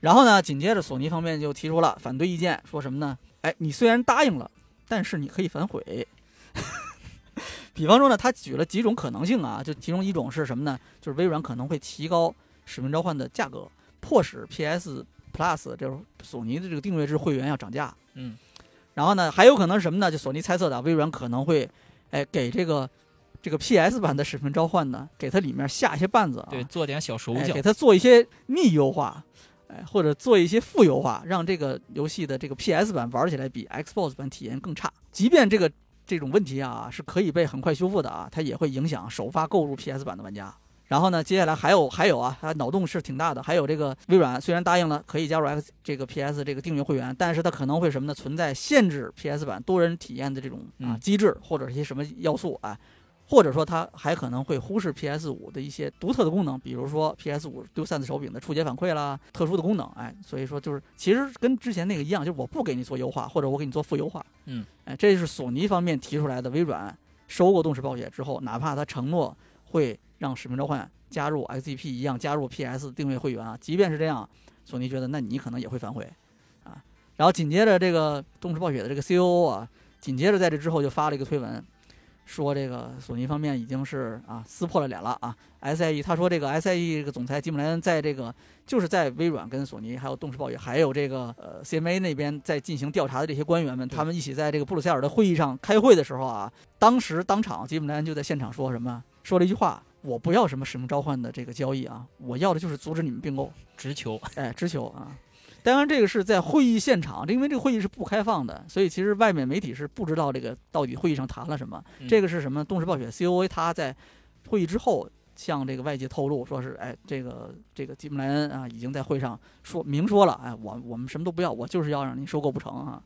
然后呢，紧接着索尼方面就提出了反对意见，说什么呢？哎，你虽然答应了，但是你可以反悔。[LAUGHS] 比方说呢，他举了几种可能性啊，就其中一种是什么呢？就是微软可能会提高《使命召唤》的价格，迫使 PS Plus 就是索尼的这个订阅制会员要涨价。嗯，然后呢，还有可能是什么呢？就索尼猜测的，微软可能会，哎，给这个这个 PS 版的《使命召唤》呢，给它里面下一些绊子啊，对，做点小手哎，脚给，它做一些逆优化，哎，或者做一些负优化，让这个游戏的这个 PS 版玩起来比 Xbox 版体验更差。即便这个这种问题啊是可以被很快修复的啊，它也会影响首发购入 PS 版的玩家。然后呢，接下来还有还有啊，它脑洞是挺大的。还有这个微软虽然答应了可以加入 X 这个 PS 这个订阅会员，但是它可能会什么呢？存在限制 PS 版多人体验的这种啊嗯机制或者一些什么要素啊。或者说它还可能会忽视 PS 五的一些独特的功能，比如说 PS 五丢散子手柄的触觉反馈啦，特殊的功能，哎，所以说就是其实跟之前那个一样，就是我不给你做优化，或者我给你做负优化，嗯，哎，这是索尼方面提出来的。微软收购动视暴雪之后，哪怕他承诺会让使命召唤加入 XGP 一样加入 PS 定位会员啊，即便是这样，索尼觉得那你可能也会反悔啊。然后紧接着这个动视暴雪的这个 COO 啊，紧接着在这之后就发了一个推文。说这个索尼方面已经是啊撕破了脸了啊！SIE 他说这个 SIE 这个总裁吉姆莱恩在这个就是在微软跟索尼还有动视暴雪还有这个呃 CMA 那边在进行调查的这些官员们，他们一起在这个布鲁塞尔的会议上开会的时候啊，当时当场吉姆莱恩就在现场说什么？说了一句话：“我不要什么使命召唤的这个交易啊，我要的就是阻止你们并购。”直球，哎，直球啊！当然，这个是在会议现场，因为这个会议是不开放的，所以其实外面媒体是不知道这个到底会议上谈了什么。嗯这个是什么？动视暴雪 COA 他在会议之后向这个外界透露，说是哎，这个这个吉姆莱恩啊，已经在会上说明说了，哎，我我们什么都不要，我就是要让你收购不成啊。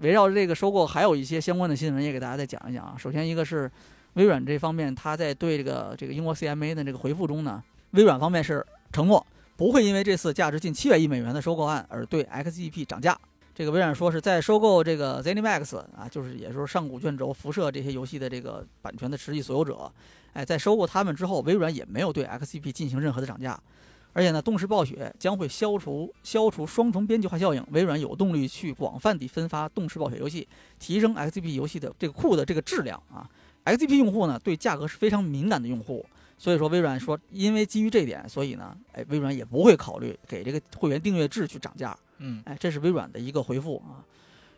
围绕着这个收购，还有一些相关的新闻也给大家再讲一讲啊。首先一个是微软这方面，他在对这个这个英国 CMA 的这个回复中呢，微软方面是承诺。不会因为这次价值近七百亿美元的收购案而对 XGP 涨价。这个微软说是在收购这个 ZeniMax 啊，就是也就是上古卷轴、辐射这些游戏的这个版权的实际所有者。哎，在收购他们之后，微软也没有对 XGP 进行任何的涨价。而且呢，动视暴雪将会消除消除双重边际化效应。微软有动力去广泛地分发动视暴雪游戏，提升 XGP 游戏的这个库的这个质量啊。XGP 用户呢，对价格是非常敏感的用户。所以说，微软说，因为基于这点，所以呢，哎，微软也不会考虑给这个会员订阅制去涨价。嗯，哎，这是微软的一个回复啊。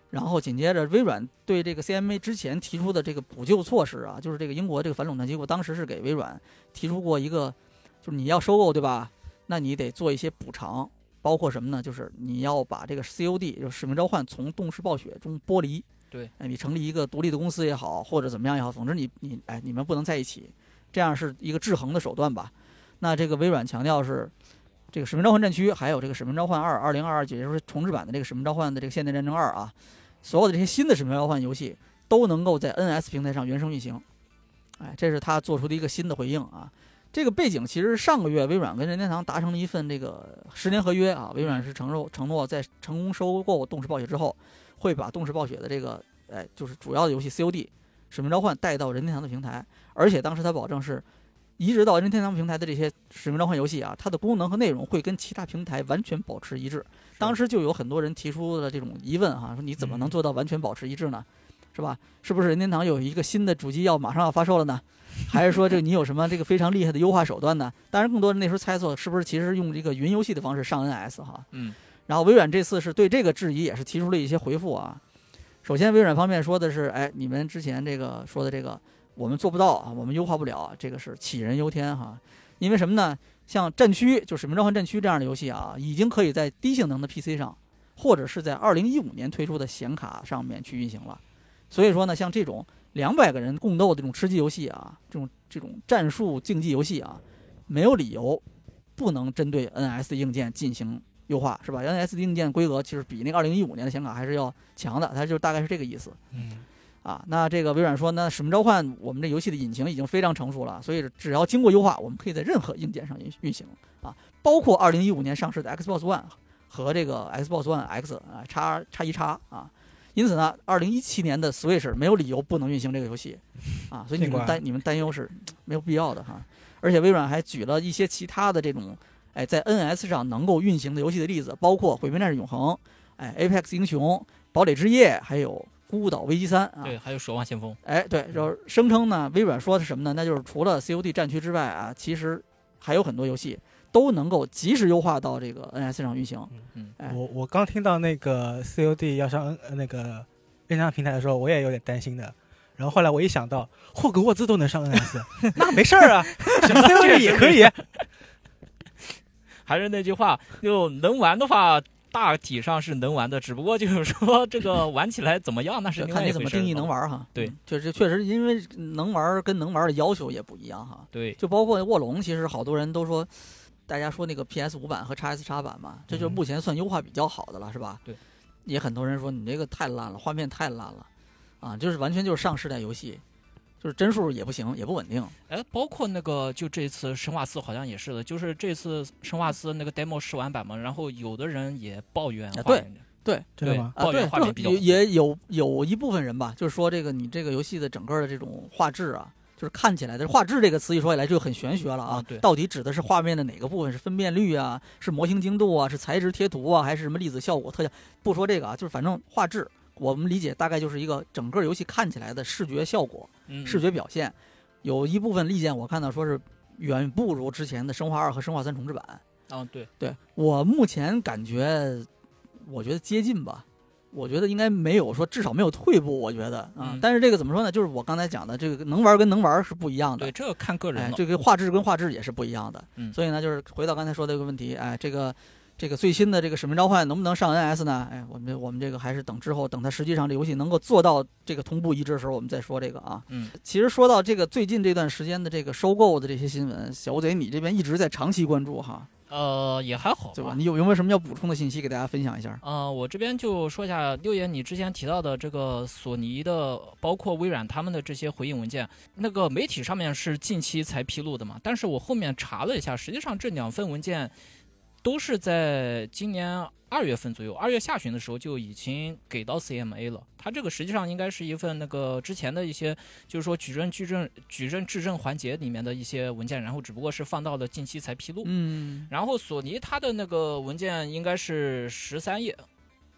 然后紧接着，微软对这个 CMA 之前提出的这个补救措施啊，就是这个英国这个反垄断机构当时是给微软提出过一个，就是你要收购对吧？那你得做一些补偿，包括什么呢？就是你要把这个 COD 就使命召唤从动视暴雪中剥离。对，哎，你成立一个独立的公司也好，或者怎么样也好，总之你你哎，你们不能在一起。这样是一个制衡的手段吧？那这个微软强调是，这个《使命召唤：战区》还有这个《使命召唤二》二零二二，也就是重置版的这个《使命召唤》的这个《现代战争二》啊，所有的这些新的《使命召唤》游戏都能够在 NS 平台上原生运行。哎，这是他做出的一个新的回应啊。这个背景其实上个月微软跟任天堂达成了一份这个十年合约啊，微软是承诺承诺在成功收购动视暴雪之后，会把动视暴雪的这个哎就是主要的游戏 COD。使命召唤带到任天堂的平台，而且当时他保证是移植到任天堂平台的这些使命召唤游戏啊，它的功能和内容会跟其他平台完全保持一致。当时就有很多人提出了这种疑问哈，说你怎么能做到完全保持一致呢？是吧？是不是任天堂有一个新的主机要马上要发售了呢？还是说这个你有什么这个非常厉害的优化手段呢？当然，更多人那时候猜测是不是其实用这个云游戏的方式上 NS 哈。嗯。然后微软这次是对这个质疑也是提出了一些回复啊。首先，微软方面说的是，哎，你们之前这个说的这个我们做不到啊，我们优化不了，这个是杞人忧天哈。因为什么呢？像战区就《使命召唤：战区》这样的游戏啊，已经可以在低性能的 PC 上，或者是在2015年推出的显卡上面去运行了。所以说呢，像这种两百个人共斗的这种吃鸡游戏啊，这种这种战术竞技游戏啊，没有理由不能针对 NS 的硬件进行优化，是吧？NS 的硬件规格其实比那个2015年的显卡还是要强的，它就大概是这个意思。嗯。啊，那这个微软说，那《使命召唤》我们这游戏的引擎已经非常成熟了，所以只要经过优化，我们可以在任何硬件上运运行啊，包括2015年上市的 Xbox One 和这个 Xbox One X 啊，叉叉一叉啊。因此呢，2017年的 Switch 没有理由不能运行这个游戏啊，所以你们担你们担忧是没有必要的哈。而且微软还举了一些其他的这种哎在 NS 上能够运行的游戏的例子，包括《毁灭战士永恒》、哎 Apex 英雄、堡垒之夜，还有。孤岛危机三啊，对，还有守望先锋，哎，对，就是声称呢，微软说的是什么呢？那就是除了 COD 战区之外啊，其实还有很多游戏都能够及时优化到这个 NS 上运行。嗯，我我刚听到那个 COD 要上 N 那个任天堂平台的时候，我也有点担心的。然后后来我一想到霍格沃兹都能上 NS，[LAUGHS] 那没事儿啊，COD 也可以。[LAUGHS] 还是那句话，就能玩的话。大体上是能玩的，只不过就是说这个玩起来怎么样，那是看你怎么定义能玩哈。对，确实确实，因为能玩跟能玩的要求也不一样哈。对，就包括卧龙，其实好多人都说，大家说那个 PS 五版和 x S 叉版嘛，这就目前算优化比较好的了，是吧？对，也很多人说你这个太烂了，画面太烂了，啊，就是完全就是上世代游戏。就是帧数也不行，也不稳定。哎，包括那个，就这次生化四好像也是的，就是这次生化四那个 demo 试玩版嘛，然后有的人也抱怨，对对，真的吗？抱怨画面比较也有有一部分人吧，就是说这个你这个游戏的整个的这种画质啊，就是看起来的画质这个词一说起来就很玄学了啊。对，到底指的是画面的哪个部分？是分辨率啊？是模型精度啊？是材质贴图啊？还是什么粒子效果特效？不说这个啊，就是反正画质。我们理解大概就是一个整个游戏看起来的视觉效果、视觉表现，有一部分意见我看到说是远不如之前的《生化二》和《生化三重置版》。嗯，对，对我目前感觉，我觉得接近吧，我觉得应该没有说至少没有退步，我觉得啊。但是这个怎么说呢？就是我刚才讲的，这个能玩跟能玩是不一样的。对，这个看个人。这个画质跟画质也是不一样的。嗯。所以呢，就是回到刚才说的这个问题，哎，这个。这个最新的这个使命召唤能不能上 NS 呢？哎，我们我们这个还是等之后，等它实际上这游戏能够做到这个同步一致的时候，我们再说这个啊。嗯，其实说到这个最近这段时间的这个收购的这些新闻，小贼你这边一直在长期关注哈。呃，也还好，对吧？你有有没有什么要补充的信息给大家分享一下？呃，我这边就说一下六爷，你之前提到的这个索尼的，包括微软他们的这些回应文件，那个媒体上面是近期才披露的嘛？但是我后面查了一下，实际上这两份文件。都是在今年二月份左右，二月下旬的时候就已经给到 CMA 了。它这个实际上应该是一份那个之前的一些，就是说举证、举证、举证质证环节里面的一些文件，然后只不过是放到了近期才披露。嗯。然后索尼它的那个文件应该是十三页，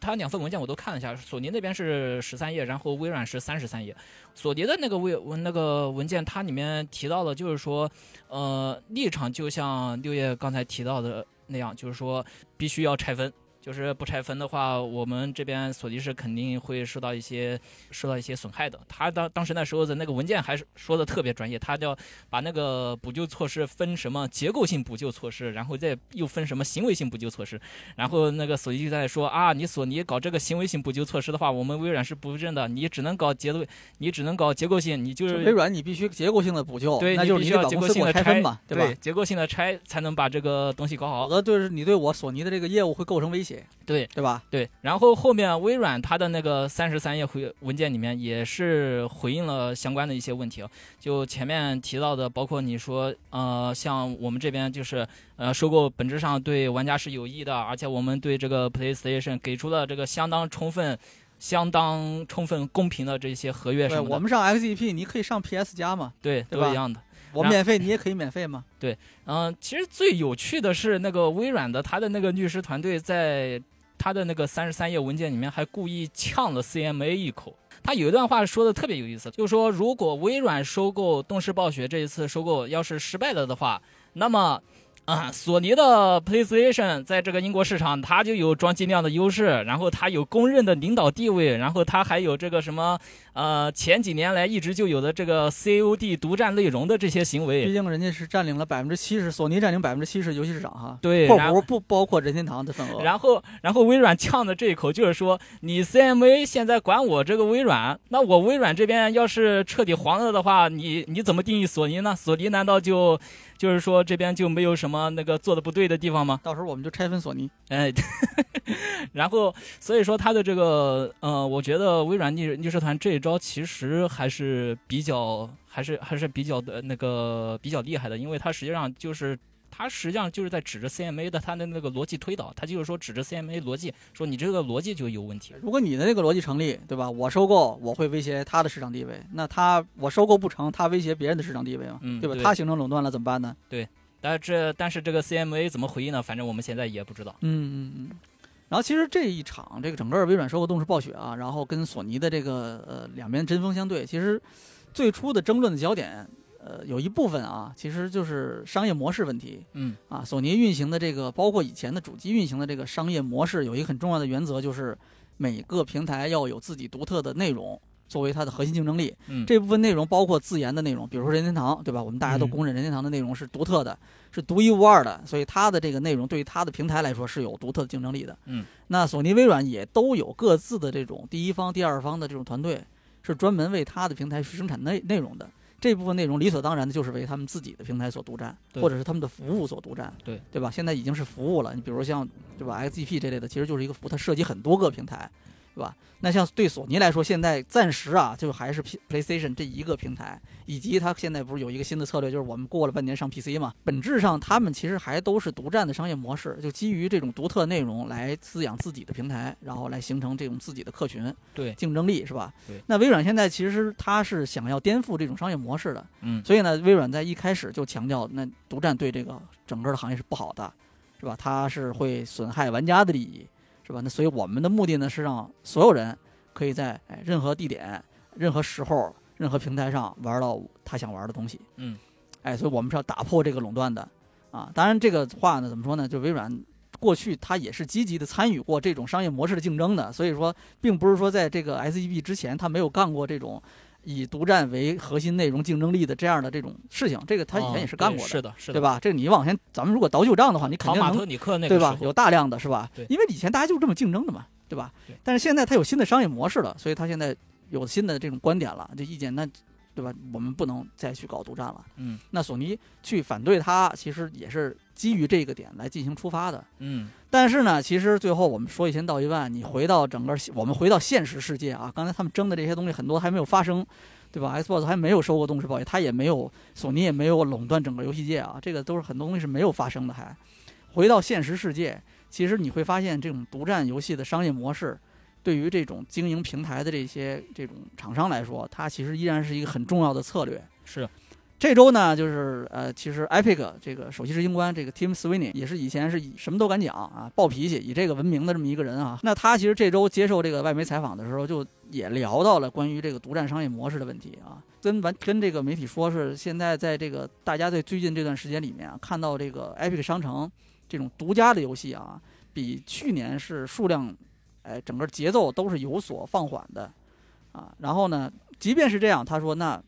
它两份文件我都看了一下，索尼那边是十三页，然后微软是三十三页。索尼的那个文那个文件，它里面提到了，就是说，呃，立场就像六月刚才提到的。那样就是说，必须要拆分。就是不拆分的话，我们这边索尼是肯定会受到一些受到一些损害的。他当当时那时候的那个文件还是说的特别专业，他要把那个补救措施分什么结构性补救措施，然后再又分什么行为性补救措施。然后那个索尼就在说啊，你索尼搞这个行为性补救措施的话，我们微软是不认的，你只能搞结构，你只能搞结构性，你就是微软，你必须结构性的补救，对，那就是你需要结构性的拆嘛，对吧？结构性的拆才能把这个东西搞好。否则就是你对我索尼的这个业务会构成威胁，对对吧？对，然后后面微软它的那个三十三页回文件里面也是回应了相关的一些问题，就前面提到的，包括你说，呃，像我们这边就是，呃，收购本质上对玩家是有益的，而且我们对这个 PlayStation 给出了这个相当充分、相当充分公平的这些合约什么的。我们上 XGP，你可以上 PS 加嘛？对，都一样的。我免费，你也可以免费吗？[LAUGHS] 对，嗯，其实最有趣的是那个微软的他的那个律师团队在。他的那个三十三页文件里面还故意呛了 CMA 一口。他有一段话说的特别有意思，就是说如果微软收购动视暴雪这一次收购要是失败了的话，那么。啊，索尼的 PlayStation 在这个英国市场，它就有装机量的优势，然后它有公认的领导地位，然后它还有这个什么，呃，前几年来一直就有的这个 COD 独占内容的这些行为。毕竟人家是占领了百分之七十，索尼占领百分之七十游戏市场哈。对，括弧不包括任天堂的份额。然后，然后微软呛的这一口就是说，你 CMA 现在管我这个微软，那我微软这边要是彻底黄了的话，你你怎么定义索尼呢？索尼难道就？就是说这边就没有什么那个做的不对的地方吗？到时候我们就拆分索尼。哎，[LAUGHS] 然后所以说他的这个呃，我觉得微软逆逆社团这一招其实还是比较还是还是比较的那个比较厉害的，因为它实际上就是。他实际上就是在指着 CMA 的他的那个逻辑推导，他就是说指着 CMA 逻辑说你这个逻辑就有问题。如果你的那个逻辑成立，对吧？我收购我会威胁他的市场地位，那他我收购不成，他威胁别人的市场地位嘛，对吧？他形成垄断了怎么办呢？对，但是这但是这个 CMA 怎么回应呢？反正我们现在也不知道。嗯嗯嗯。然后其实这一场这个整个微软收购动视暴雪啊，然后跟索尼的这个呃两边针锋相对，其实最初的争论的焦点。呃，有一部分啊，其实就是商业模式问题。嗯，啊，索尼运行的这个，包括以前的主机运行的这个商业模式，有一个很重要的原则，就是每个平台要有自己独特的内容作为它的核心竞争力。嗯，这部分内容包括自研的内容，比如说任天堂，对吧？我们大家都公认任天堂的内容是独特的，是独一无二的，所以它的这个内容对于它的平台来说是有独特的竞争力的。嗯，那索尼、微软也都有各自的这种第一方、第二方的这种团队，是专门为它的平台去生产内内容的。这部分内容理所当然的就是为他们自己的平台所独占，或者是他们的服务所独占，对对吧？现在已经是服务了。你比如像对吧？XGP 这类的，其实就是一个服务，它涉及很多个平台。对吧？那像对索尼来说，现在暂时啊，就还是 PlayStation 这一个平台，以及它现在不是有一个新的策略，就是我们过了半年上 PC 嘛。本质上，他们其实还都是独占的商业模式，就基于这种独特内容来滋养自己的平台，然后来形成这种自己的客群，对竞争力是吧？对。那微软现在其实它是想要颠覆这种商业模式的，嗯。所以呢，微软在一开始就强调，那独占对这个整个的行业是不好的，是吧？它是会损害玩家的利益。是吧？那所以我们的目的呢，是让所有人可以在哎任何地点、任何时候、任何平台上玩到他想玩的东西。嗯，哎，所以我们是要打破这个垄断的啊。当然，这个话呢，怎么说呢？就微软过去它也是积极的参与过这种商业模式的竞争的，所以说，并不是说在这个 SEB 之前，他没有干过这种。以独占为核心内容竞争力的这样的这种事情，这个他以前也是干过的，是的，是的，对吧？这个你往前，咱们如果倒旧账的话，你肯定能，对吧？有大量的是吧？对，因为以前大家就是这么竞争的嘛，对吧？对。但是现在他有新的商业模式了，所以他现在有新的这种观点了，这意见那。对吧？我们不能再去搞独占了。嗯，那索尼去反对它，其实也是基于这个点来进行出发的。嗯，但是呢，其实最后我们说一千道一万，你回到整个我们回到现实世界啊，刚才他们争的这些东西很多还没有发生，对吧？Xbox 还没有收购动视暴雪，它也没有，索尼也没有垄断整个游戏界啊，这个都是很多东西是没有发生的。还回到现实世界，其实你会发现这种独占游戏的商业模式。对于这种经营平台的这些这种厂商来说，它其实依然是一个很重要的策略。是，这周呢，就是呃，其实 Epic 这个首席执行官这个 Tim Sweeney 也是以前是以什么都敢讲啊，暴脾气，以这个闻名的这么一个人啊。那他其实这周接受这个外媒采访的时候，就也聊到了关于这个独占商业模式的问题啊，跟完跟这个媒体说是现在在这个大家在最近这段时间里面啊，看到这个 Epic 商城这种独家的游戏啊，比去年是数量。哎，整个节奏都是有所放缓的，啊，然后呢，即便是这样，他说那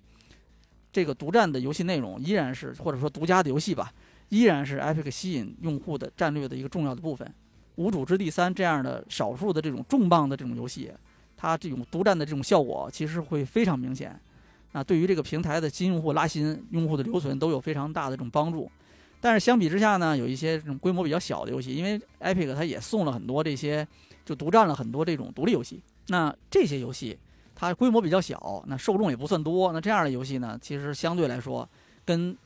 这个独占的游戏内容依然是或者说独家的游戏吧，依然是 Epic 吸引用户的战略的一个重要的部分。无主之地三这样的少数的这种重磅的这种游戏，它这种独占的这种效果其实会非常明显，那，对于这个平台的新用户拉新、用户的留存都有非常大的这种帮助。但是相比之下呢，有一些这种规模比较小的游戏，因为 Epic 它也送了很多这些。就独占了很多这种独立游戏，那这些游戏它规模比较小，那受众也不算多，那这样的游戏呢，其实相对来说跟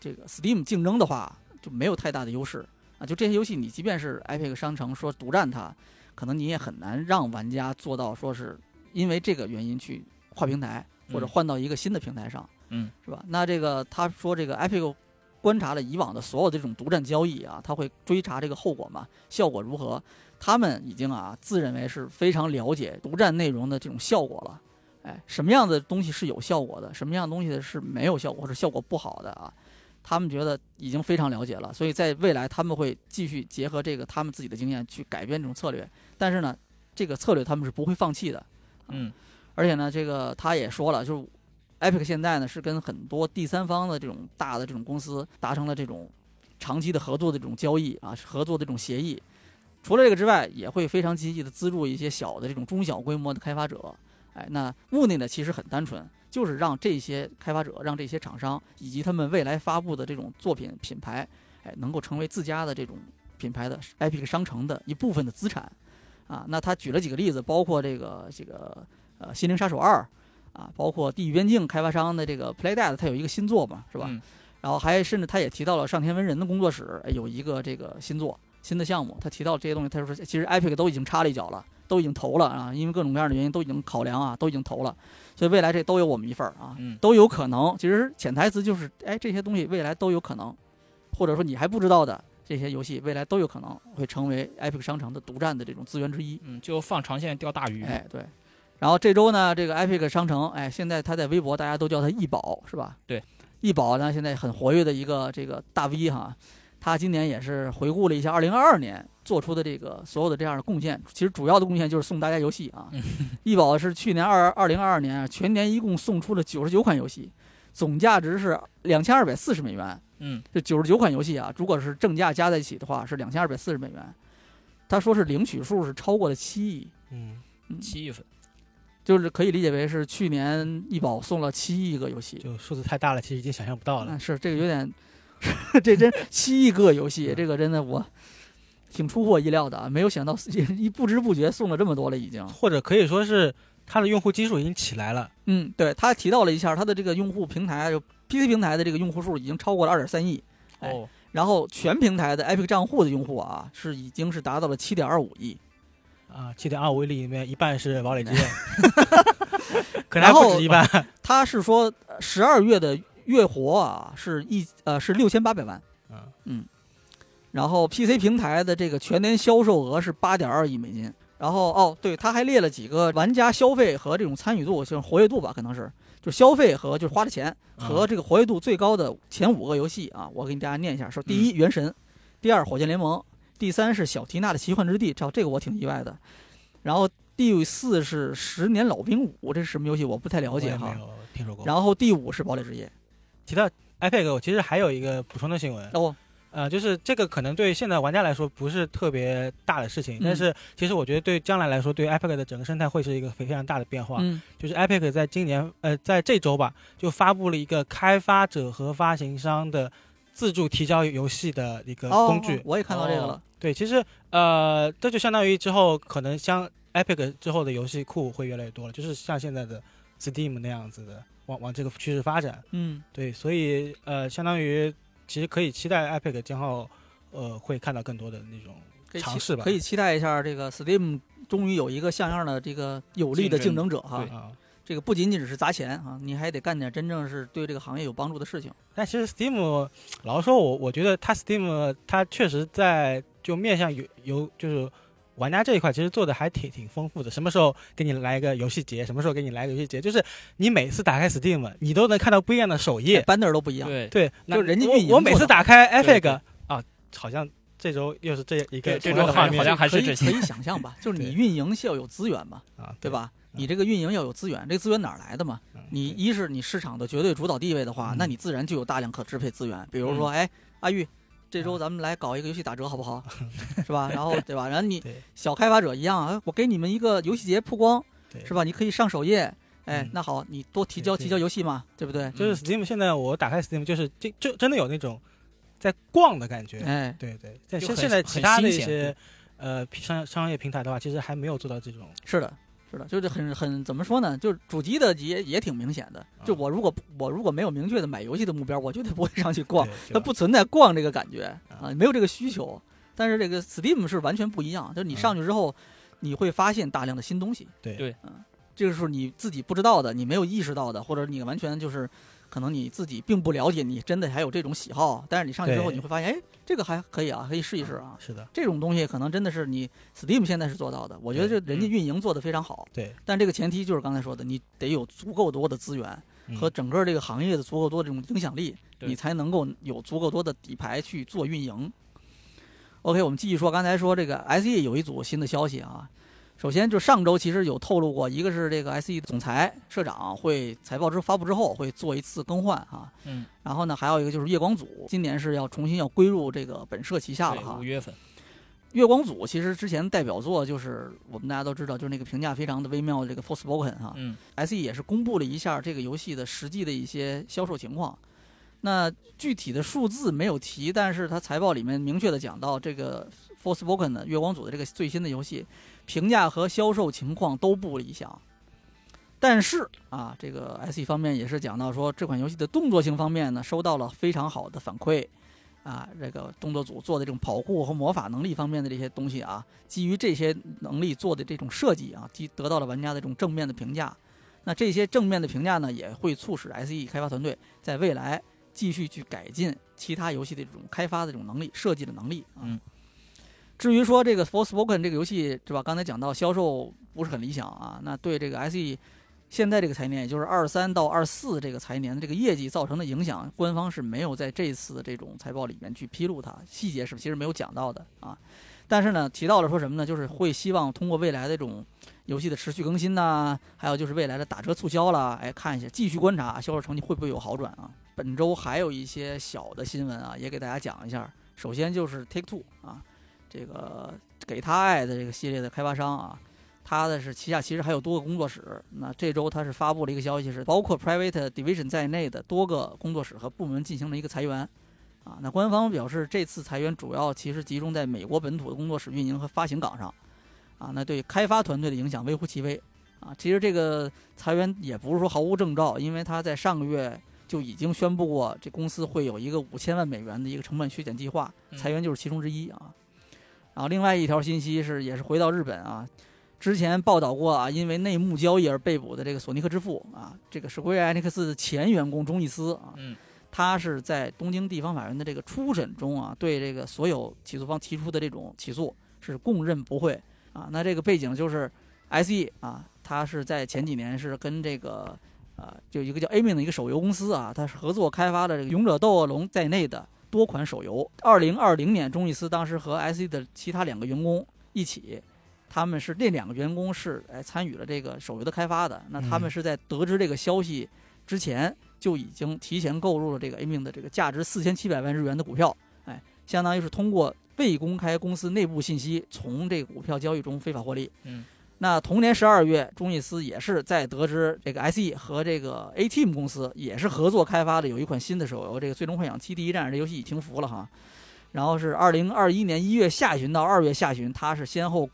这个 Steam 竞争的话就没有太大的优势啊。就这些游戏，你即便是 Epic 商城说独占它，可能你也很难让玩家做到说是因为这个原因去跨平台或者换到一个新的平台上，嗯，是吧？那这个他说这个 Epic。观察了以往的所有的这种独占交易啊，他会追查这个后果嘛，效果如何？他们已经啊自认为是非常了解独占内容的这种效果了。哎，什么样的东西是有效果的，什么样的东西是没有效果或者效果不好的啊？他们觉得已经非常了解了，所以在未来他们会继续结合这个他们自己的经验去改变这种策略。但是呢，这个策略他们是不会放弃的。嗯，而且呢，这个他也说了，就是 Epic 现在呢是跟很多第三方的这种大的这种公司达成了这种长期的合作的这种交易啊，合作的这种协议。除了这个之外，也会非常积极的资助一些小的这种中小规模的开发者。哎，那目的呢其实很单纯，就是让这些开发者、让这些厂商以及他们未来发布的这种作品品牌，哎，能够成为自家的这种品牌的 Epic 商城的一部分的资产。啊，那他举了几个例子，包括这个这个呃《心灵杀手二》，啊，包括《地狱边境》开发商的这个 Playdead，他有一个新作嘛，是吧？嗯然后还甚至他也提到了上天文人的工作室哎有一个这个新作新的项目，他提到这些东西，他说其实 Epic 都已经插了一脚了，都已经投了啊，因为各种各样的原因都已经考量啊，都已经投了，所以未来这都有我们一份儿啊，嗯都有可能。其实潜台词就是，哎，这些东西未来都有可能，或者说你还不知道的这些游戏，未来都有可能会成为 Epic 商城的独占的这种资源之一。嗯，就放长线钓大鱼。哎，对。然后这周呢，这个 Epic 商城，哎，现在他在微博大家都叫他易宝，是吧？对，易宝呢现在很活跃的一个这个大 V 哈，他今年也是回顾了一下2022年做出的这个所有的这样的贡献，其实主要的贡献就是送大家游戏啊。[LAUGHS] 易宝是去年二二零二二年啊全年一共送出了九十九款游戏，总价值是两千二百四十美元。嗯，这九十九款游戏啊，如果是正价加在一起的话，是两千二百四十美元。他说是领取数是超过了七亿，嗯，嗯七亿份。就是可以理解为是去年易宝送了七亿个游戏。就数字太大了，其实已经想象不到了嗯，。是这个有点，[LAUGHS] 这真七亿个游戏，这个真的我挺出乎我意料的啊，没有想到 [LAUGHS] 一不知不觉送了这么多了已经。或者可以说是它的用户基数已经起来了。嗯，对他提到了一下他的这个用户平台，就 PC 平台的这个用户数已经超过了二点三亿，哎哦，然后全平台的 Epic 账户的用户啊是已经是达到了七点二五亿。啊，七点二五亿里面一半是堡垒之夜，[LAUGHS] 可能还不止一半。他是说十二月的月活啊是一呃是六千八百万，嗯然后 PC 平台的这个全年销售额是八点二亿美金。然后哦，对，他还列了几个玩家消费和这种参与度，就是活跃度吧，可能是就消费和就是花的钱和这个活跃度最高的前五个游戏啊，我给大家念一下：说第一《原神》，第二《火箭联盟》，第三是小缇娜的奇幻之地，这这个我挺意外的。然后第四是《十年老兵五》，这是什么游戏？我不太了解哈听说过。然后第五是《堡垒之夜提到 iPad，我其实还有一个补充的新闻》，哦，呃，就是这个可能对现在玩家来说不是特别大的事情，嗯但是其实我觉得对将来来说，对 iPad 的整个生态会是一个非常大的变化。嗯就是 iPad 在今年呃在这周吧，就发布了一个开发者和发行商的自助提交游戏的一个哦，工具。我也看到这个了。对，其实呃这就相当于之后可能像 Epic 之后的游戏库会越来越多了，就是像现在的 Steam 那样子的，往往这个趋势发展。嗯，对，所以呃，相当于其实可以期待 iPad 今后呃会看到更多的那种尝试吧。可以期待一下这个 Steam 终于有一个像样的这个有力的竞争者哈对。啊。这个不仅仅只是砸钱啊，你还得干点真正是对这个行业有帮助的事情。但其实 Steam 老实说我，我觉得它 Steam 它确实在就面向游游就是玩家这一块，其实做的还挺挺丰富的。什么时候给你来一个游戏节，什么时候给你来个游戏节，就是你每次打开 Steam，你都能看到不一样的首页。banner 都不一样。对，对，就人家我运营我每次打开 Epic 啊，好像这周又是这一个这周的画面周好像还是可以这些可以想象吧，就是你运营是要有资源嘛，啊，对？吧？你这个运营要有资源，这资源哪儿来的嘛？嗯你一是你市场的绝对主导地位的话嗯，那你自然就有大量可支配资源。比如说，哎，阿玉，这周咱们来搞一个游戏打折好不好？[LAUGHS] 是吧？然后对吧？然后你小开发者一样啊，我给你们一个游戏节曝光，是吧？你可以上首页，哎嗯，那好，你多提交提交游戏嘛，对不对？就是 Steam 现在我打开 Steam 就是就就真的有那种在逛的感觉。哎，对对，但现现在其他的一些呃商商业平台的话，其实还没有做到这种。是的，是的，就是很很怎么说呢？就是主机的也也挺明显的。就我如果我如果没有明确的买游戏的目标，我绝对不会上去逛，它不存在逛这个感觉啊啊，没有这个需求。但是这个 Steam 是完全不一样，就是你上去之后，你会发现大量的新东西，对对这个是你自己不知道的，你没有意识到的，或者你完全就是可能你自己并不了解，你真的还有这种喜好，但是你上去之后你会发现，哎，这个还可以啊，可以试一试啊。是的，这种东西可能真的是你 Steam 现在是做到的，我觉得这人家运营做得非常好，对，但这个前提就是刚才说的，你得有足够多的资源嗯和整个这个行业的足够多的这种影响力，你才能够有足够多的底牌去做运营。OK，我们继续说，刚才说这个 SE 有一组新的消息啊。首先，就上周其实有透露过，一个是这个 SE 总裁、社长会财报之发布之后会做一次更换啊。嗯，然后呢，还有一个就是月光组，今年是要重新要归入这个本社旗下了，哈五。月份，月光组其实之前代表作就是我们大家都知道，就是那个评价非常的微妙的这个 Forspoken 哈。嗯 SE 也是公布了一下这个游戏的实际的一些销售情况。那具体的数字没有提，但是它财报里面明确的讲到，这个 Forspoken 的月光组的这个最新的游戏评价和销售情况都不理想。但是啊，这个 SE 方面也是讲到说，这款游戏的动作性方面呢，收到了非常好的反馈。啊，这个动作组做的这种跑酷和魔法能力方面的这些东西啊，基于这些能力做的这种设计啊，得得到了玩家的这种正面的评价。那这些正面的评价呢，也会促使 SE 开发团队在未来继续去改进其他游戏的这种开发的这种能力、设计的能力啊。嗯至于说这个《Forspoken》这个游戏是吧？刚才讲到销售不是很理想啊，那对这个 SE 现在这个财年，也就是二三到二四这个财年的这个业绩造成的影响，官方是没有在这次这种财报里面去披露它，细节是其实没有讲到的啊。但是呢，提到了说什么呢？就是会希望通过未来的这种游戏的持续更新呐、还有就是未来的打折促销啦，哎，看一下，继续观察销售成绩会不会有好转啊。本周还有一些小的新闻啊，也给大家讲一下。首先就是 Take Two 啊，这个给他爱的这个系列的开发商啊，他的是旗下其实还有多个工作室。那这周他是发布了一个消息，是包括 Private Division 在内的多个工作室和部门进行了一个裁员。啊，那官方表示，这次裁员主要其实集中在美国本土的工作室运营和发行岗上。啊，那对开发团队的影响微乎其微。啊，其实这个裁员也不是说毫无征兆，因为他在上个月就已经宣布过，这公司会有一个五千万美元的一个成本削减计划，嗯裁员就是其中之一啊。然后另外一条信息是，也是回到日本啊，之前报道过啊，因为内幕交易而被捕的这个索尼克之父啊，这个是 Square Enix 的前员工中义司啊，嗯他是在东京地方法院的这个初审中啊，对这个所有起诉方提出的这种起诉是供认不讳啊。那这个背景就是 S.E 啊，他是在前几年是跟这个啊，就一个叫 Amin 的一个手游公司啊，它是合作开发的这个《勇者斗恶龙》在内的多款手游。二零二零年，中义司当时和 S.E 的其他两个员工一起。他们是那两个员工是哎参与了这个手游的开发的，那他们是在得知这个消息之前就已经提前购入了这个 A 命的这个价值四千七百万日元的股票，哎，相当于是通过未公开公司内部信息从这个股票交易中非法获利。嗯，那同年十二月，中义司也是在得知这个 SE 和这个 ATM 公司也是合作开发的有一款新的手游，这个《最终幻想七：第一战》这游戏已停服了哈。然后是二零二一年一月下旬到二月下旬，它是先后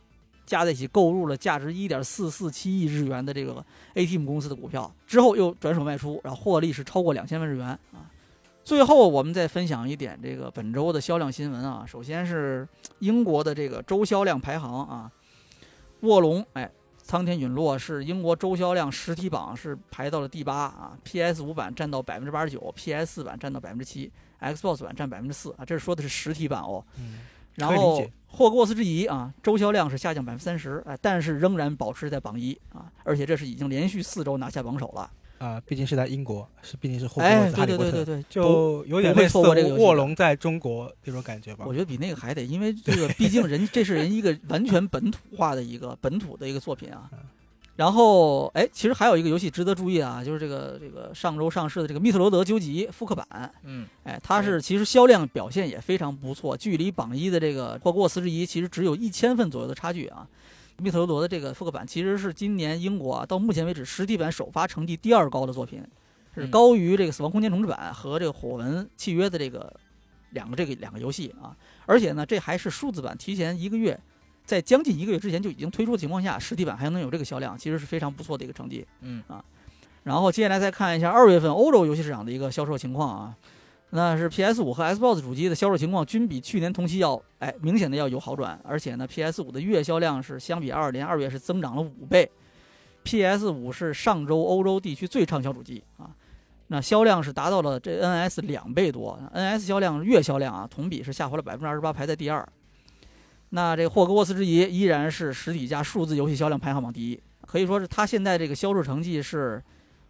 加在一起购入了价值一点四四七亿日元的这个 ATM 公司的股票，之后又转手卖出，然后获利是超过两千万日元啊。最后，我们再分享一点这个本周的销量新闻啊。首先是英国的这个周销量排行啊，卧龙哎，苍天陨落是英国周销量实体榜是排到了第八啊，PS 五版占到百分之八十九，PS 四版占到百分之七，Xbox 版占百分之四啊，这是说的是实体版哦。嗯，然后霍格沃茨之遗啊，周销量是下降百分之三十，哎，但是仍然保持在榜一啊，而且这是已经连续四周拿下榜首了。啊，毕竟是在英国，是毕竟是霍格沃哎，兹哈对利波特，对对对对，就有点类似卧龙在中国这种感觉吧我。觉得比那个还得，因为这个毕竟人这是人一个完全本土化的一个本土的一个作品啊嗯。然后，哎，其实还有一个游戏值得注意啊，就是这个这个上周上市的这个《密特罗德究极》复刻版，嗯哎，它是其实销量表现也非常不错，距离榜一的这个霍格沃茨之遗其实只有一千份左右的差距啊。密特罗德的这个复刻版其实是今年英国啊到目前为止实体版首发成绩第二高的作品，是嗯高于这个《死亡空间重置版》和这个《火纹契约》的这个两个这个两个游戏啊。而且呢，这还是数字版提前一个月，在将近一个月之前就已经推出的情况下，实体版还能有这个销量，其实是非常不错的一个成绩。嗯啊然后接下来再看一下二月份欧洲游戏市场的一个销售情况啊，那是 PS 五和 Xbox 主机的销售情况均比去年同期要哎明显的要有好转，而且呢 PS 五的月销量是相比二二年二月是增长了五倍，PS 五是上周欧洲地区最畅销主机啊。那销量是达到了这 NS 两倍多，NS 销量月销量啊，同比是下滑了百分之二十八，排在第二。那这个霍格沃茨之遗依然是实体加数字游戏销量排行榜第一，可以说是它现在这个销售成绩是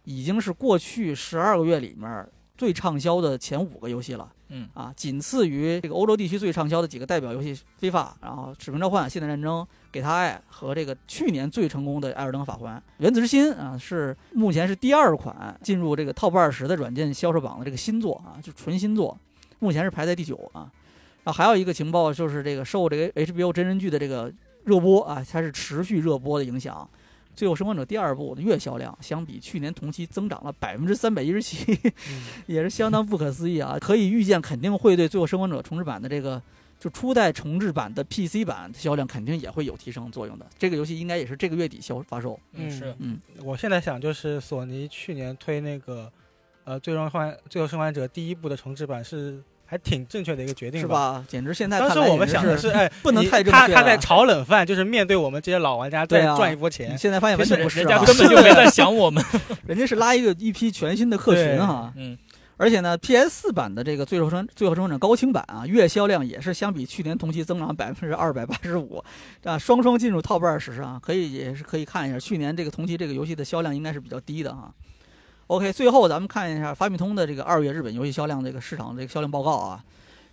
已经是过去十二个月里面最畅销的前五个游戏了。嗯啊，仅次于这个欧洲地区最畅销的几个代表游戏《非法》，然后《使命召唤》《现代战争》《给他爱》和这个去年最成功的《艾尔登法环》《原子之心》啊，是目前是第二款进入这个 Top 二十的软件销售榜的这个新作啊，就纯新作，目前是排在第九啊。然后还有一个情报就是这个受这个 HBO 真人剧的这个热播啊，它是持续热播的影响。《最后生还者》第二部的月销量相比去年同期增长了百分之三百一十七，[LAUGHS] 也是相当不可思议啊！可以预见，肯定会对《最后生还者》重置版的这个就初代重置版的 PC 版销量肯定也会有提升作用的。这个游戏应该也是这个月底销发售。嗯是嗯，我现在想就是索尼去年推那个，呃，最终幻最后生还者第一部的重置版是还挺正确的一个决定，是？吧？简直现在当时我们想的是，哎，不能太正确了他他在炒冷饭，就是面对我们这些老玩家再对啊赚一波钱你。现在发现完全不是、人啊，家根本就 [LAUGHS] 没在想我们。[LAUGHS] 人家是拉一个一批全新的客群哈、嗯，而且呢，PS 四版的这个《最后生最后生还者》高清版啊，月销量也是相比去年同期增长百分之二百八十五，啊，双双进入 Top 二十啊，可以也是可以看一下，去年这个同期这个游戏的销量应该是比较低的哈。OK，最后咱们看一下发米通的这个二月日本游戏销量这个市场这个销量报告啊，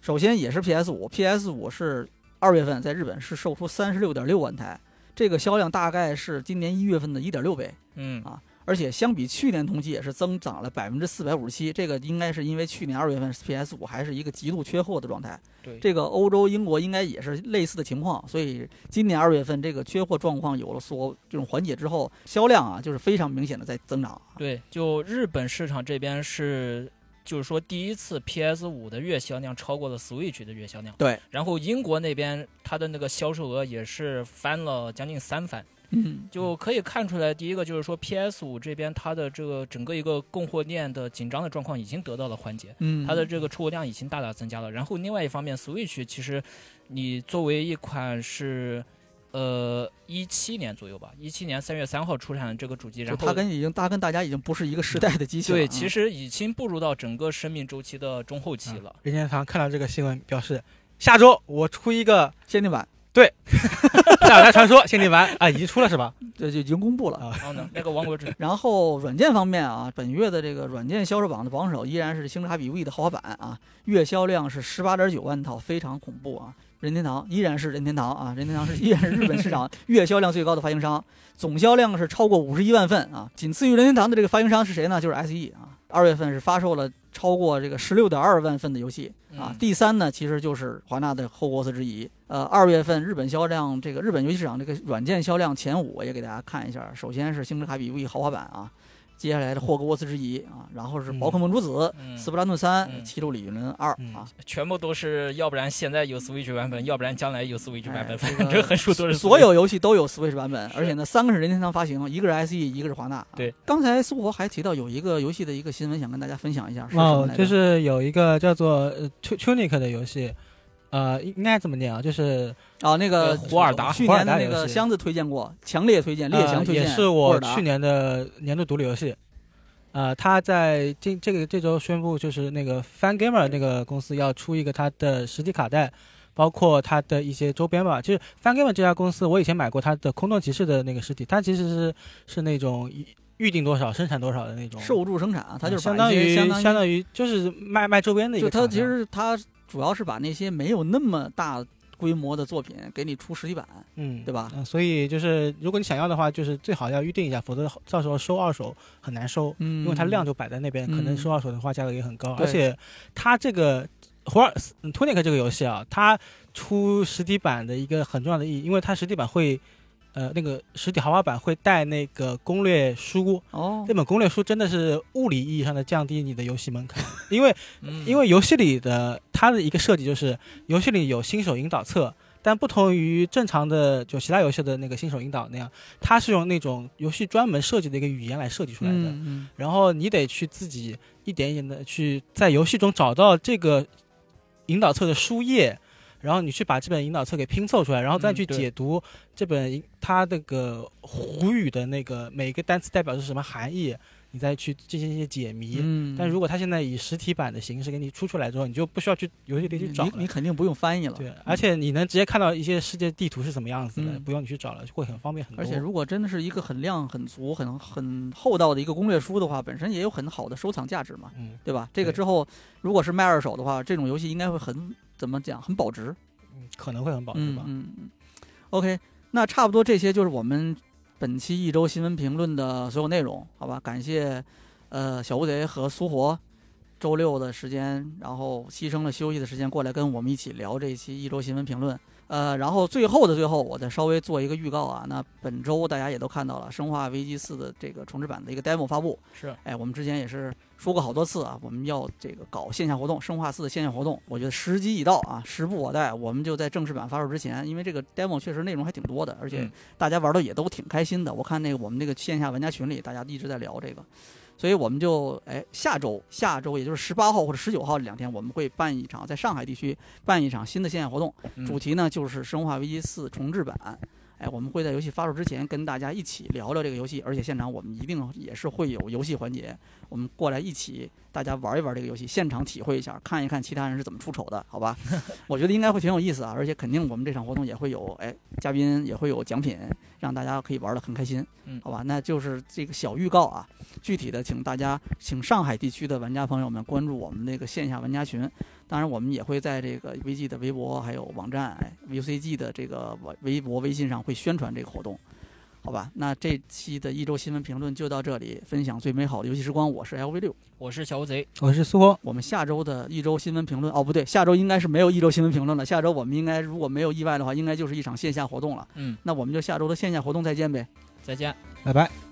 首先也是 PS 五，PS 五是二月份在日本是售出三十六点六万台，这个销量大概是今年一月份的一点六倍。嗯啊而且相比去年同期也是增长了百分之四百五十七，这个应该是因为去年二月份 PS 五还是一个极度缺货的状态。对，这个欧洲、英国应该也是类似的情况，所以今年二月份这个缺货状况有了所这种缓解之后，销量啊就是非常明显的在增长。对，就日本市场这边是，就是说第一次 PS 五的月销量超过了 Switch 的月销量。对，然后英国那边它的那个销售额也是翻了将近三番，嗯，就可以看出来，第一个就是说 PS 五这边它的这个整个一个供货链的紧张的状况已经得到了缓解。嗯，它的这个出货量已经大大增加了。然后另外一方面，Switch 其实你作为一款是呃一七年左右吧，一七年三月三号出产的这个主机，然后它跟已经它跟大家已经不是一个时代的机器了。对，嗯其实已经步入到整个生命周期的中后期了。任天堂看到这个新闻，表示下周我出一个限定版《塞尔达传说》限定版啊，已经出了是吧？这就已经公布了。啊然后呢，那个王国之然后软件方面啊，本月的这个软件销售榜的榜首依然是星之卡比 V 的豪华版啊，月销量是十八点九万套，非常恐怖啊！任天堂依然是任天堂啊，任天堂是依然是日本市场月销量最高的发行商，总销量是超过五十一万份啊。仅次于任天堂的这个发行商是谁呢？就是 SE 啊，二月份是发售了超过这个十六点二万份的游戏啊嗯。第三呢，其实就是华纳的霍格沃茨之遗。呃，二月份日本销量这个日本游戏市场这个软件销量前五，我也给大家看一下。首先是星之卡比 V 豪华版啊，接下来的霍格沃茨之遗啊，然后是宝可梦珠子、嗯。斯普拉顿三、嗯。七路里云二嗯。啊。全部都是，要不然现在有 Switch 版本，要不然将来有 Switch 版本，哎反这个正横竖都是所有游戏都有 Switch 版本，而且呢，三个是任天堂发行，一个是 SE，一个是华纳。啊。对，刚才苏博还提到有一个游戏的一个新闻，想跟大家分享一下，是什么来，着？哦就是有一个叫做 Tunic 的游戏，呃，应该怎么念啊，就是啊，那个呃胡尔达去年的那个箱子推荐过，强烈推荐，列强推荐。呃也是我去年的年度独立游戏。呃，他在今这个这周宣布，就是那个 Fan Gamer 那个公司要出一个它的实体卡带，包括它的一些周边吧。就是 Fan Gamer 这家公司，我以前买过它的空洞骑士的那个实体，它其实是是那种预预定多少生产多少的那种，受助生产啊，它就是相当于相当于相当于就是卖卖周边的一就它个厂商。其实它主要是把那些没有那么大规模的作品给你出实体版，嗯，对吧？嗯，所以就是如果你想要的话，就是最好要预定一下，否则到时候收二手很难收。嗯。因为它量就摆在那边，可能嗯收二手的话价格也很高，对。而且它这个胡尔嗯托尼克这个游戏啊，它出实体版的一个很重要的意义，因为它实体版会，呃，那个实体豪华版会带那个攻略书，哦那，本攻略书真的是物理意义上的降低你的游戏门槛，[LAUGHS] 因为嗯因为游戏里的它的一个设计就是游戏里有新手引导册。但不同于正常的就其他游戏的那个新手引导那样，它是用那种游戏专门设计的一个语言来设计出来的。嗯嗯然后你得去自己一点一点的去在游戏中找到这个引导册的书页，然后你去把这本引导册给拼凑出来，然后再去解读这本引它那个胡语的那个每个单词代表是什么含义，你再去进行一些解谜。嗯，但如果它现在以实体版的形式给你出出来之后，你就不需要去游戏里去找了。你你肯定不用翻译了。对，而且你能直接看到一些世界地图是什么样子的，嗯不用你去找了，会很方便很多。而且如果真的是一个很量很足、很很厚道的一个攻略书的话，本身也有很好的收藏价值嘛，嗯，对吧？这个之后如果是卖二手的话，这种游戏应该会很怎么讲，很保值。嗯可能会很保值吧。嗯嗯嗯。OK，那差不多这些就是我们本期一周新闻评论的所有内容，好吧？感谢呃小乌贼和苏活周六的时间，然后牺牲了休息的时间过来跟我们一起聊这一期一周新闻评论。呃，然后最后的最后，我再稍微做一个预告啊。那本周大家也都看到了《生化危机四》的这个重置版的一个 demo 发布。是哎，我们之前也是说过好多次啊，我们要这个搞线下活动，《生化四》的线下活动，我觉得时机已到啊，时不我待，我们就在正式版发售之前，因为这个 demo 确实内容还挺多的，而且嗯大家玩的也都挺开心的。我看那个我们那个线下玩家群里，大家一直在聊这个，所以我们就哎下周下周也就是十八号或者十九号这两天，我们会办一场在上海地区办一场新的线下活动，嗯主题呢就是《生化危机四》重置版。哎，我们会在游戏发售之前跟大家一起聊聊这个游戏，而且现场我们一定也是会有游戏环节，我们过来一起大家玩一玩这个游戏，现场体会一下，看一看其他人是怎么出丑的，好吧？[LAUGHS] 我觉得应该会挺有意思啊，而且肯定我们这场活动也会有哎嘉宾也会有奖品，让大家可以玩得很开心，嗯好吧？那就是这个小预告啊，具体的请大家请上海地区的玩家朋友们关注我们那个线下玩家群。当然，我们也会在这个 VG 的微博还有网站、哎 VCG 的这个微博、微信上会宣传这个活动，好吧？那这期的一周新闻评论就到这里，分享最美好的游戏时光。我是 LV 六，我是小乌贼，我是苏光，我们下周的一周新闻评论哦，不对，下周应该是没有一周新闻评论了。下周我们应该如果没有意外的话，应该就是一场线下活动了。嗯，那我们就下周的线下活动再见呗。再见。拜拜。